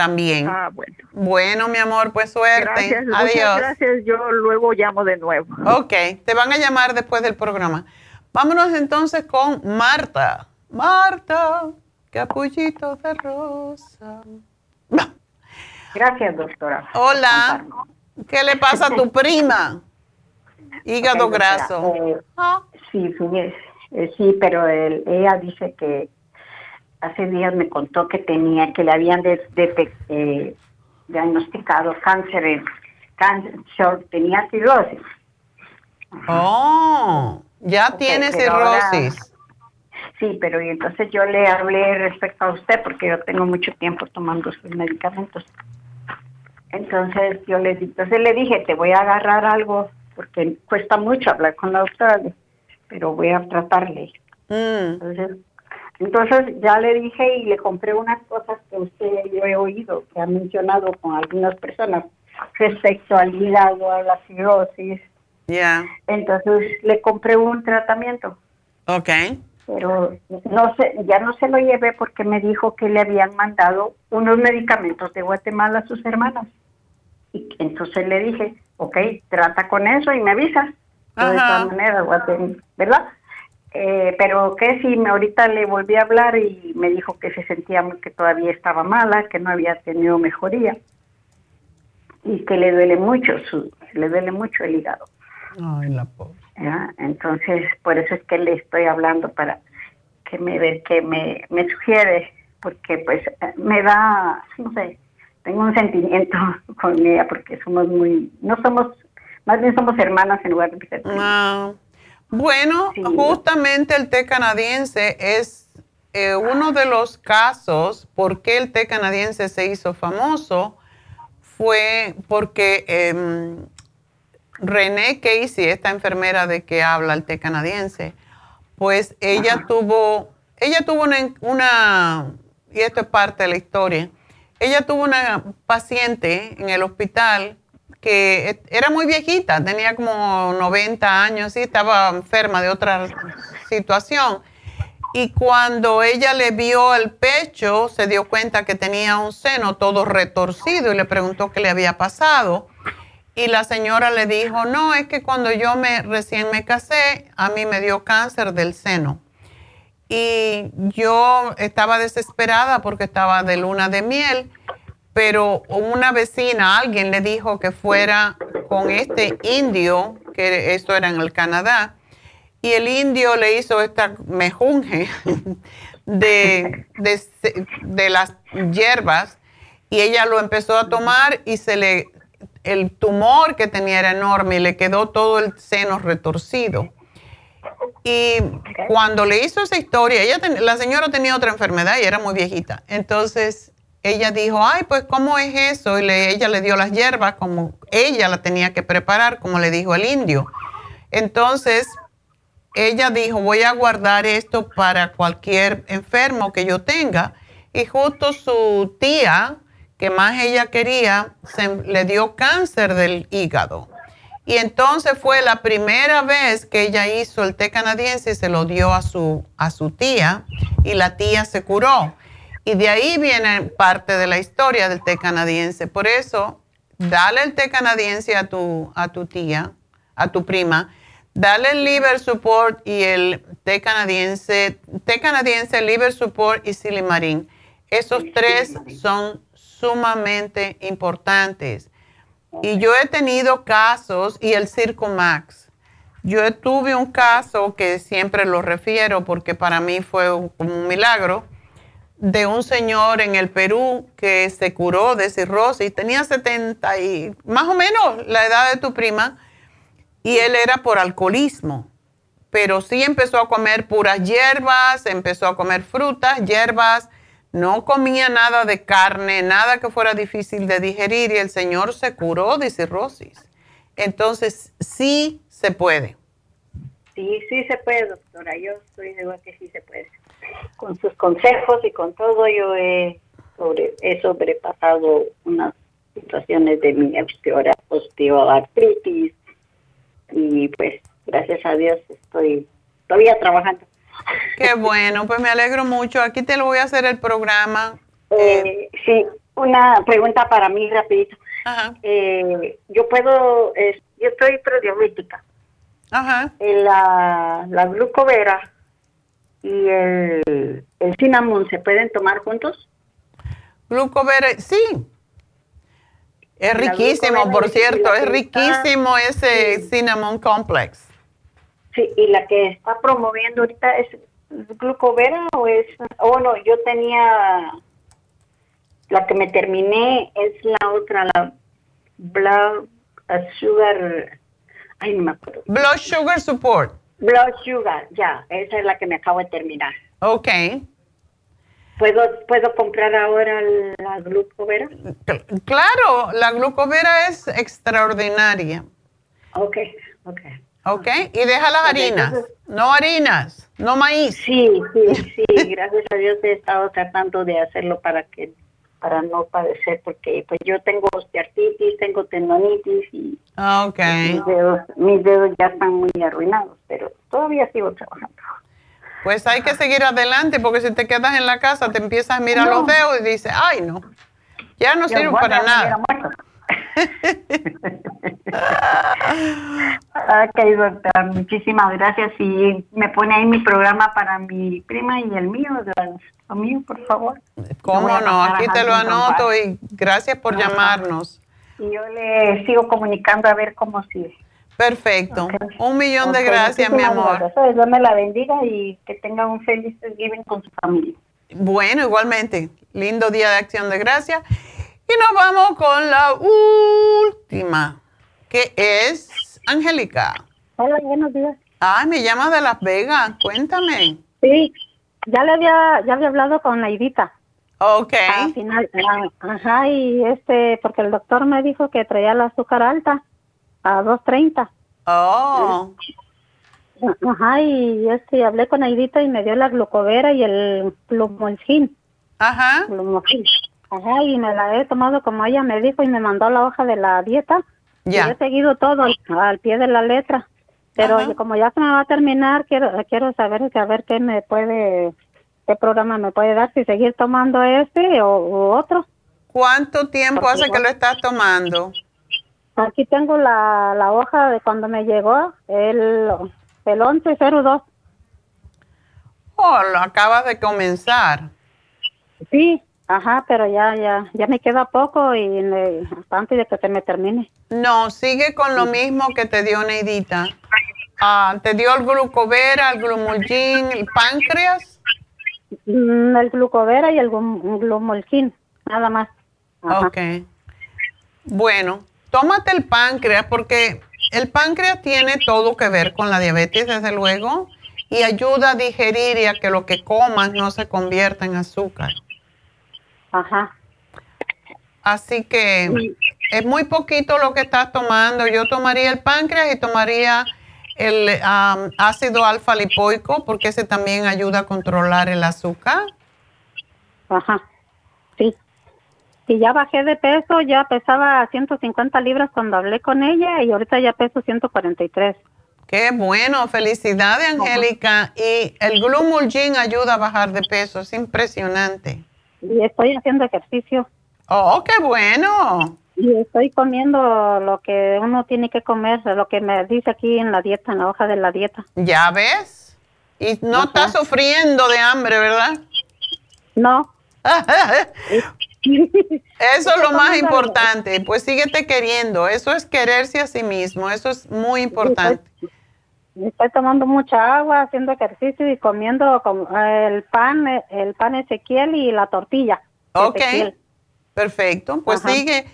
también. Ah, bueno. Bueno, mi amor, pues suerte. Gracias, Adiós. gracias. Yo luego llamo de nuevo. Ok, te van a llamar después del programa. Vámonos entonces con Marta. Marta, capullito de rosa. Gracias, doctora. Hola. ¿Qué le pasa a tu prima? Hígado graso. Eh, ah. Sí, eh, sí, pero ella dice que hace días me contó que tenía, que le habían eh, diagnosticado cáncer, cáncer, tenía cirrosis. Oh, ya tiene cirrosis. sí, pero y entonces yo le hablé respecto a usted porque yo tengo mucho tiempo tomando sus medicamentos. Entonces yo le, entonces le dije, te voy a agarrar algo porque cuesta mucho hablar con la doctora, pero voy a tratarle. Mm. Entonces entonces ya le dije y le compré unas cosas que usted yo he oído, que ha mencionado con algunas personas respecto al hígado, a la cirrosis. Ya. Entonces le compré un tratamiento. Ok. Pero no sé, ya no se lo llevé porque me dijo que le habían mandado unos medicamentos de Guatemala a sus hermanas. Y entonces le dije, ok, trata con eso y me avisas. De todas maneras, ¿verdad? Eh, pero que si me ahorita le volví a hablar y me dijo que se sentía que todavía estaba mala, que no había tenido mejoría y que le duele mucho su, le duele mucho el hígado. Ay, la pobre. Entonces, por eso es que le estoy hablando para que me que me, me sugiere, porque pues me da, no sé, tengo un sentimiento con ella porque somos muy, no somos, más bien somos hermanas en lugar de ser. No. Bueno, justamente el té canadiense es eh, uno de los casos por qué el té canadiense se hizo famoso fue porque eh, René Casey, esta enfermera de que habla el té canadiense, pues ella tuvo, ella tuvo una, una, y esto es parte de la historia, ella tuvo una paciente en el hospital que era muy viejita, tenía como 90 años y estaba enferma de otra situación. Y cuando ella le vio el pecho, se dio cuenta que tenía un seno todo retorcido y le preguntó qué le había pasado. Y la señora le dijo, no, es que cuando yo me recién me casé, a mí me dio cáncer del seno. Y yo estaba desesperada porque estaba de luna de miel pero una vecina, alguien le dijo que fuera con este indio, que esto era en el Canadá, y el indio le hizo esta mejunje de, de, las hierbas y ella lo empezó a tomar y se le, el tumor que tenía era enorme y le quedó todo el seno retorcido. Y cuando le hizo esa historia, ella la señora tenía otra enfermedad y era muy viejita. Entonces ella dijo, ay, pues ¿cómo es eso? Y ella le dio las hierbas como ella la tenía que preparar, como le dijo el indio. Entonces ella dijo, voy a guardar esto para cualquier enfermo que yo tenga. Y justo su tía, que más ella quería, se, le dio cáncer del hígado. Y entonces fue la primera vez que ella hizo el té canadiense y se lo dio a su, a su tía y la tía se curó. Y de ahí viene parte de la historia del té canadiense. Por eso, dale el té canadiense a tu, a tu tía, a tu prima. Dale el liver support y el té canadiense, té canadiense, liver support y silimarín. Esos tres son sumamente importantes. Y yo he tenido casos, y el Circo Max. Yo tuve un caso que siempre lo refiero porque para mí fue un, un milagro de un señor en el Perú que se curó de cirrosis. Tenía 70 y más o menos la edad de tu prima y él era por alcoholismo. Pero sí empezó a comer puras hierbas, empezó a comer frutas, hierbas no comía nada de carne, nada que fuera difícil de digerir y el Señor se curó de cirrosis. Entonces, sí se puede. Sí, sí se puede, doctora. Yo estoy segura que sí se puede. Con sus consejos y con todo, yo he, sobre, he sobrepasado unas situaciones de mi osteoartritis y pues gracias a Dios estoy todavía trabajando. Qué bueno, pues me alegro mucho. Aquí te lo voy a hacer el programa. Eh, sí, una pregunta para mí rapidito. Ajá. Eh, yo puedo, yo estoy prediabética. Ajá. Eh, la, la glucovera y el, el cinnamon se pueden tomar juntos. Glucovera, sí. Es riquísimo, por cierto, es riquísimo ese cinnamon complex. Sí, y la que está promoviendo ahorita es glucovera o es, oh no, yo tenía, la que me terminé es la otra, la blood sugar, ay no me acuerdo. Blood sugar support. Blood sugar, ya, esa es la que me acabo de terminar. Ok. ¿Puedo, ¿Puedo comprar ahora la glucovera? Claro, la glucovera es extraordinaria. Ok, ok. ¿Ok? Y deja las harinas, no harinas, no maíz. Sí, sí, sí, gracias a Dios he estado tratando de hacerlo para que para no padecer, porque pues yo tengo osteoartritis, tengo tendonitis y ah, okay. mis, dedos, mis dedos ya están muy arruinados, pero todavía sigo trabajando. Pues hay que seguir adelante, porque si te quedas en la casa, te empiezas a mirar los dedos y dices, ay no, ya no sirve para nada. Ok, doctora, muchísimas gracias. Y me pone ahí mi programa para mi prima y el mío, el mío, por favor. ¿Cómo no? Aquí te lo anoto y gracias por llamarnos. Y yo le sigo comunicando a ver cómo sigue. Perfecto. Un millón de gracias, mi amor. Gracias. Dios me la bendiga y que tenga un feliz Thanksgiving con su familia. Bueno, igualmente. Lindo día de acción de gracias. Y nos vamos con la última, que es Angélica. Hola, buenos días. Ay, me llamas de Las Vegas, cuéntame. Sí, ya le había, ya había hablado con Naidita. Ok. Al final, ah, ajá, y este, porque el doctor me dijo que traía el azúcar alta a 230. Oh. Ajá, y este, hablé con Naidita y me dio la glucovera y el plumolgin. Ajá. Ajá, y me la he tomado como ella me dijo y me mandó la hoja de la dieta. Ya. he seguido todo al, pie de la letra. Pero como ya se me va a terminar, quiero quiero saber, saber qué me puede, qué programa me puede dar, si seguir tomando este o otro. ¿Cuánto tiempo hace que lo estás tomando? Aquí tengo la, la hoja de cuando me llegó, el, el 1102. Oh, lo acabas de comenzar. Sí, Ajá, pero ya, ya, ya me queda poco y antes de que se me termine. No, sigue con lo mismo que te dio Neidita. Ah, ¿Te dio el glucovera, el glumulgin, el páncreas? Mm, el glucovera y el glumulgin, nada más. Ok. Bueno, tómate el páncreas porque el páncreas tiene todo que ver con la diabetes, desde luego, y ayuda a digerir y a que lo que comas no se convierta en azúcar. Ajá. Así que es muy poquito lo que estás tomando. Yo tomaría el páncreas y tomaría el ácido alfa lipoico porque ese también ayuda a controlar el azúcar. Ajá, sí. Y ya bajé de peso, ya pesaba 150 libras cuando hablé con ella y ahorita ya peso 143. Qué bueno, felicidades Angélica. Y el Glumulgin ayuda a bajar de peso, es impresionante. Y estoy haciendo ejercicio. Oh, qué bueno. Y estoy comiendo lo que uno tiene que comer, lo que me dice aquí en la dieta, en la hoja de la dieta. ¿Ya ves? Y no estás sufriendo de hambre, ¿verdad? No. Eso es lo más importante. Pues síguete queriendo. Eso es quererse a sí mismo. Eso es muy importante. Estoy, tomando mucha agua, haciendo ejercicio y comiendo el pan, el pan Ezequiel y la tortilla. Ok. Perfecto. Pues sigue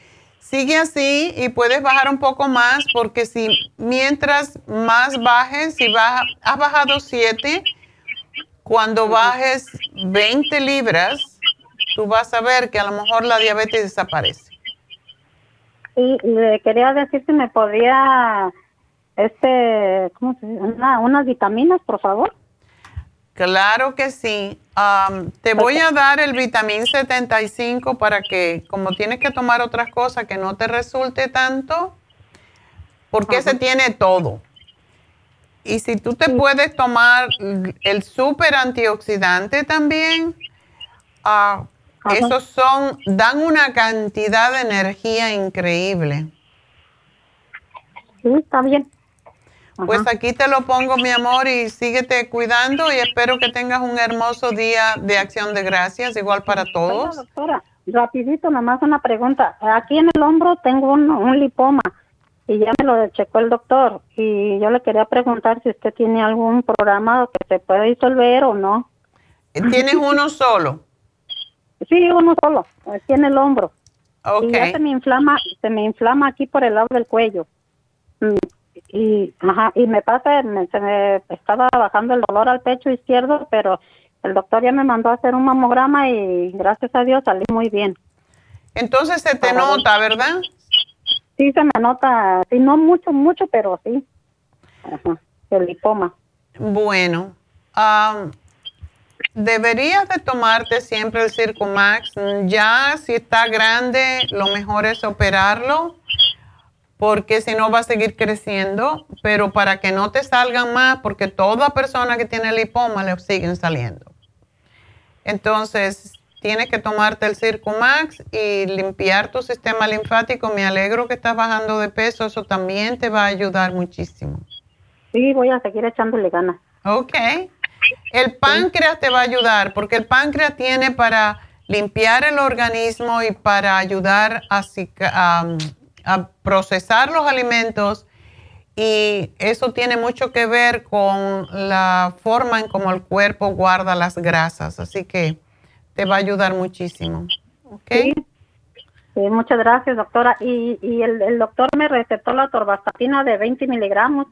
Sigue así y puedes bajar un poco más porque si mientras más bajes, si baja, has bajado 7, cuando bajes 20 libras, tú vas a ver que a lo mejor la diabetes desaparece. Y le quería decir si me podía, este, ¿cómo se dice? unas vitaminas, por favor. Claro que sí. te voy a dar el vitamín 75 para que, como tienes que tomar otras cosas que no te resulte tanto, porque se tiene todo. Y si tú te puedes tomar el super antioxidante también, uh, esos son, dan una cantidad de energía increíble. Sí, está bien. Pues aquí te lo pongo, mi amor, y síguete cuidando y espero que tengas un hermoso día de acción de gracias, igual para todos. doctora, rapidito, nomás una pregunta. Aquí en el hombro tengo un, lipoma y ya me lo checó el doctor y yo le quería preguntar si usted tiene algún programa que se pueda disolver o no. ¿Tienes uno solo? Sí, uno solo, aquí en el hombro. Okay. Y ya se me inflama, se me inflama aquí por el lado del cuello. Y ajá, y me pasa, se me estaba bajando el dolor al pecho izquierdo, pero el doctor ya me mandó a hacer un mamograma y gracias a Dios salí muy bien. Entonces se te nota, ¿verdad? Sí, se me nota, sí, no mucho, mucho, pero sí. Ajá, el lipoma. Bueno, deberías de tomarte siempre el Circumax. Ya si está grande, lo mejor es operarlo porque si no va a seguir creciendo, pero para que no te salgan más, porque toda persona que tiene lipoma le siguen saliendo. Entonces, tienes que tomarte el Circumax y limpiar tu sistema linfático. Me alegro que estás bajando de peso, eso también te va a ayudar muchísimo. Sí, voy a seguir echándole ganas. Ok. El páncreas te va a ayudar, porque el páncreas tiene para limpiar el organismo y para ayudar a, a a procesar los alimentos y eso tiene mucho que ver con la forma en cómo el cuerpo guarda las grasas, así que te va a ayudar muchísimo. ¿Ok? Sí. muchas gracias, doctora. Y, y el, doctor me recetó la torvastatina de 20 miligramos,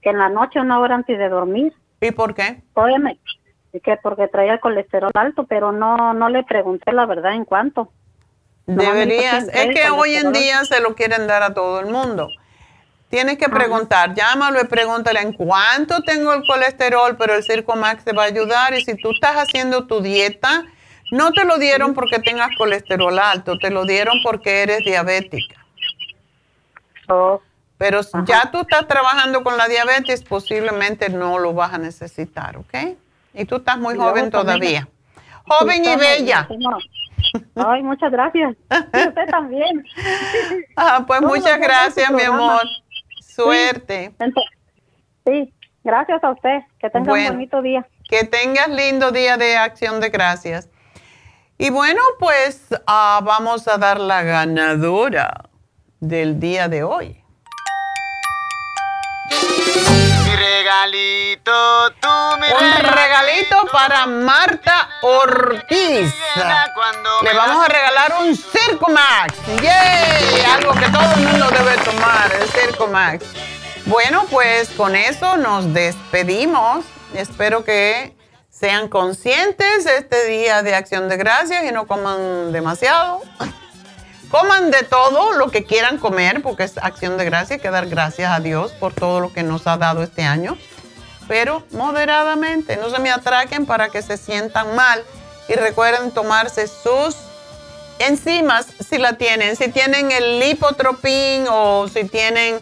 que en la noche, una hora antes de dormir. ¿Y por qué? Que porque traía el colesterol alto, pero no, no le pregunté la verdad en cuánto. Deberías, es que hoy en día se lo quieren dar a todo el mundo. Tienes que preguntar, llámalo y pregúntale en cuánto tengo el colesterol, pero el Circo Max te va a ayudar. Y si tú estás haciendo tu dieta, no te lo dieron porque tengas colesterol alto, te lo dieron porque eres diabética. Oh. Pero ya tú estás trabajando con la diabetes, posiblemente no lo vas a necesitar, ¿ok? Y tú estás muy joven todavía. Joven y bella. Ay, muchas gracias. usted también. Ah, pues muchas gracias, mi amor. Suerte. Sí, gracias a usted. Que tenga un bonito día. Que tengas lindo día de acción de gracias. Y bueno, pues ah, vamos a dar la ganadora del día de hoy. Regalito, tú Un regalito para Marta Ortiz. Le vamos a regalar un Circo Max. ¡Yay! Algo que todo el mundo debe tomar, el Circo Max. Bueno, pues con eso nos despedimos. Espero que sean conscientes este día de acción de gracias y no coman demasiado. Coman de todo lo que quieran comer, porque es acción de gracias, hay que dar gracias a Dios por todo lo que nos ha dado este año. Pero moderadamente, no se me atraquen para que se sientan mal. Y recuerden tomarse sus enzimas si la tienen. Si tienen el lipotropín o si tienen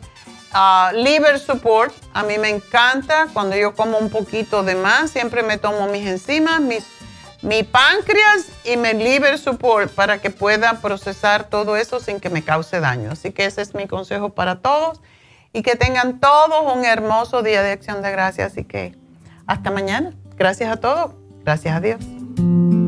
Ah, liver support, a mí me encanta. Cuando yo como un poquito de más, siempre me tomo mis enzimas, mis, mi páncreas y mi liver support para que pueda procesar todo eso sin que me cause daño. Así que ese es mi consejo para todos y que tengan todos un hermoso día de acción de gracias. Así que hasta mañana. Gracias a todos. Gracias a Dios.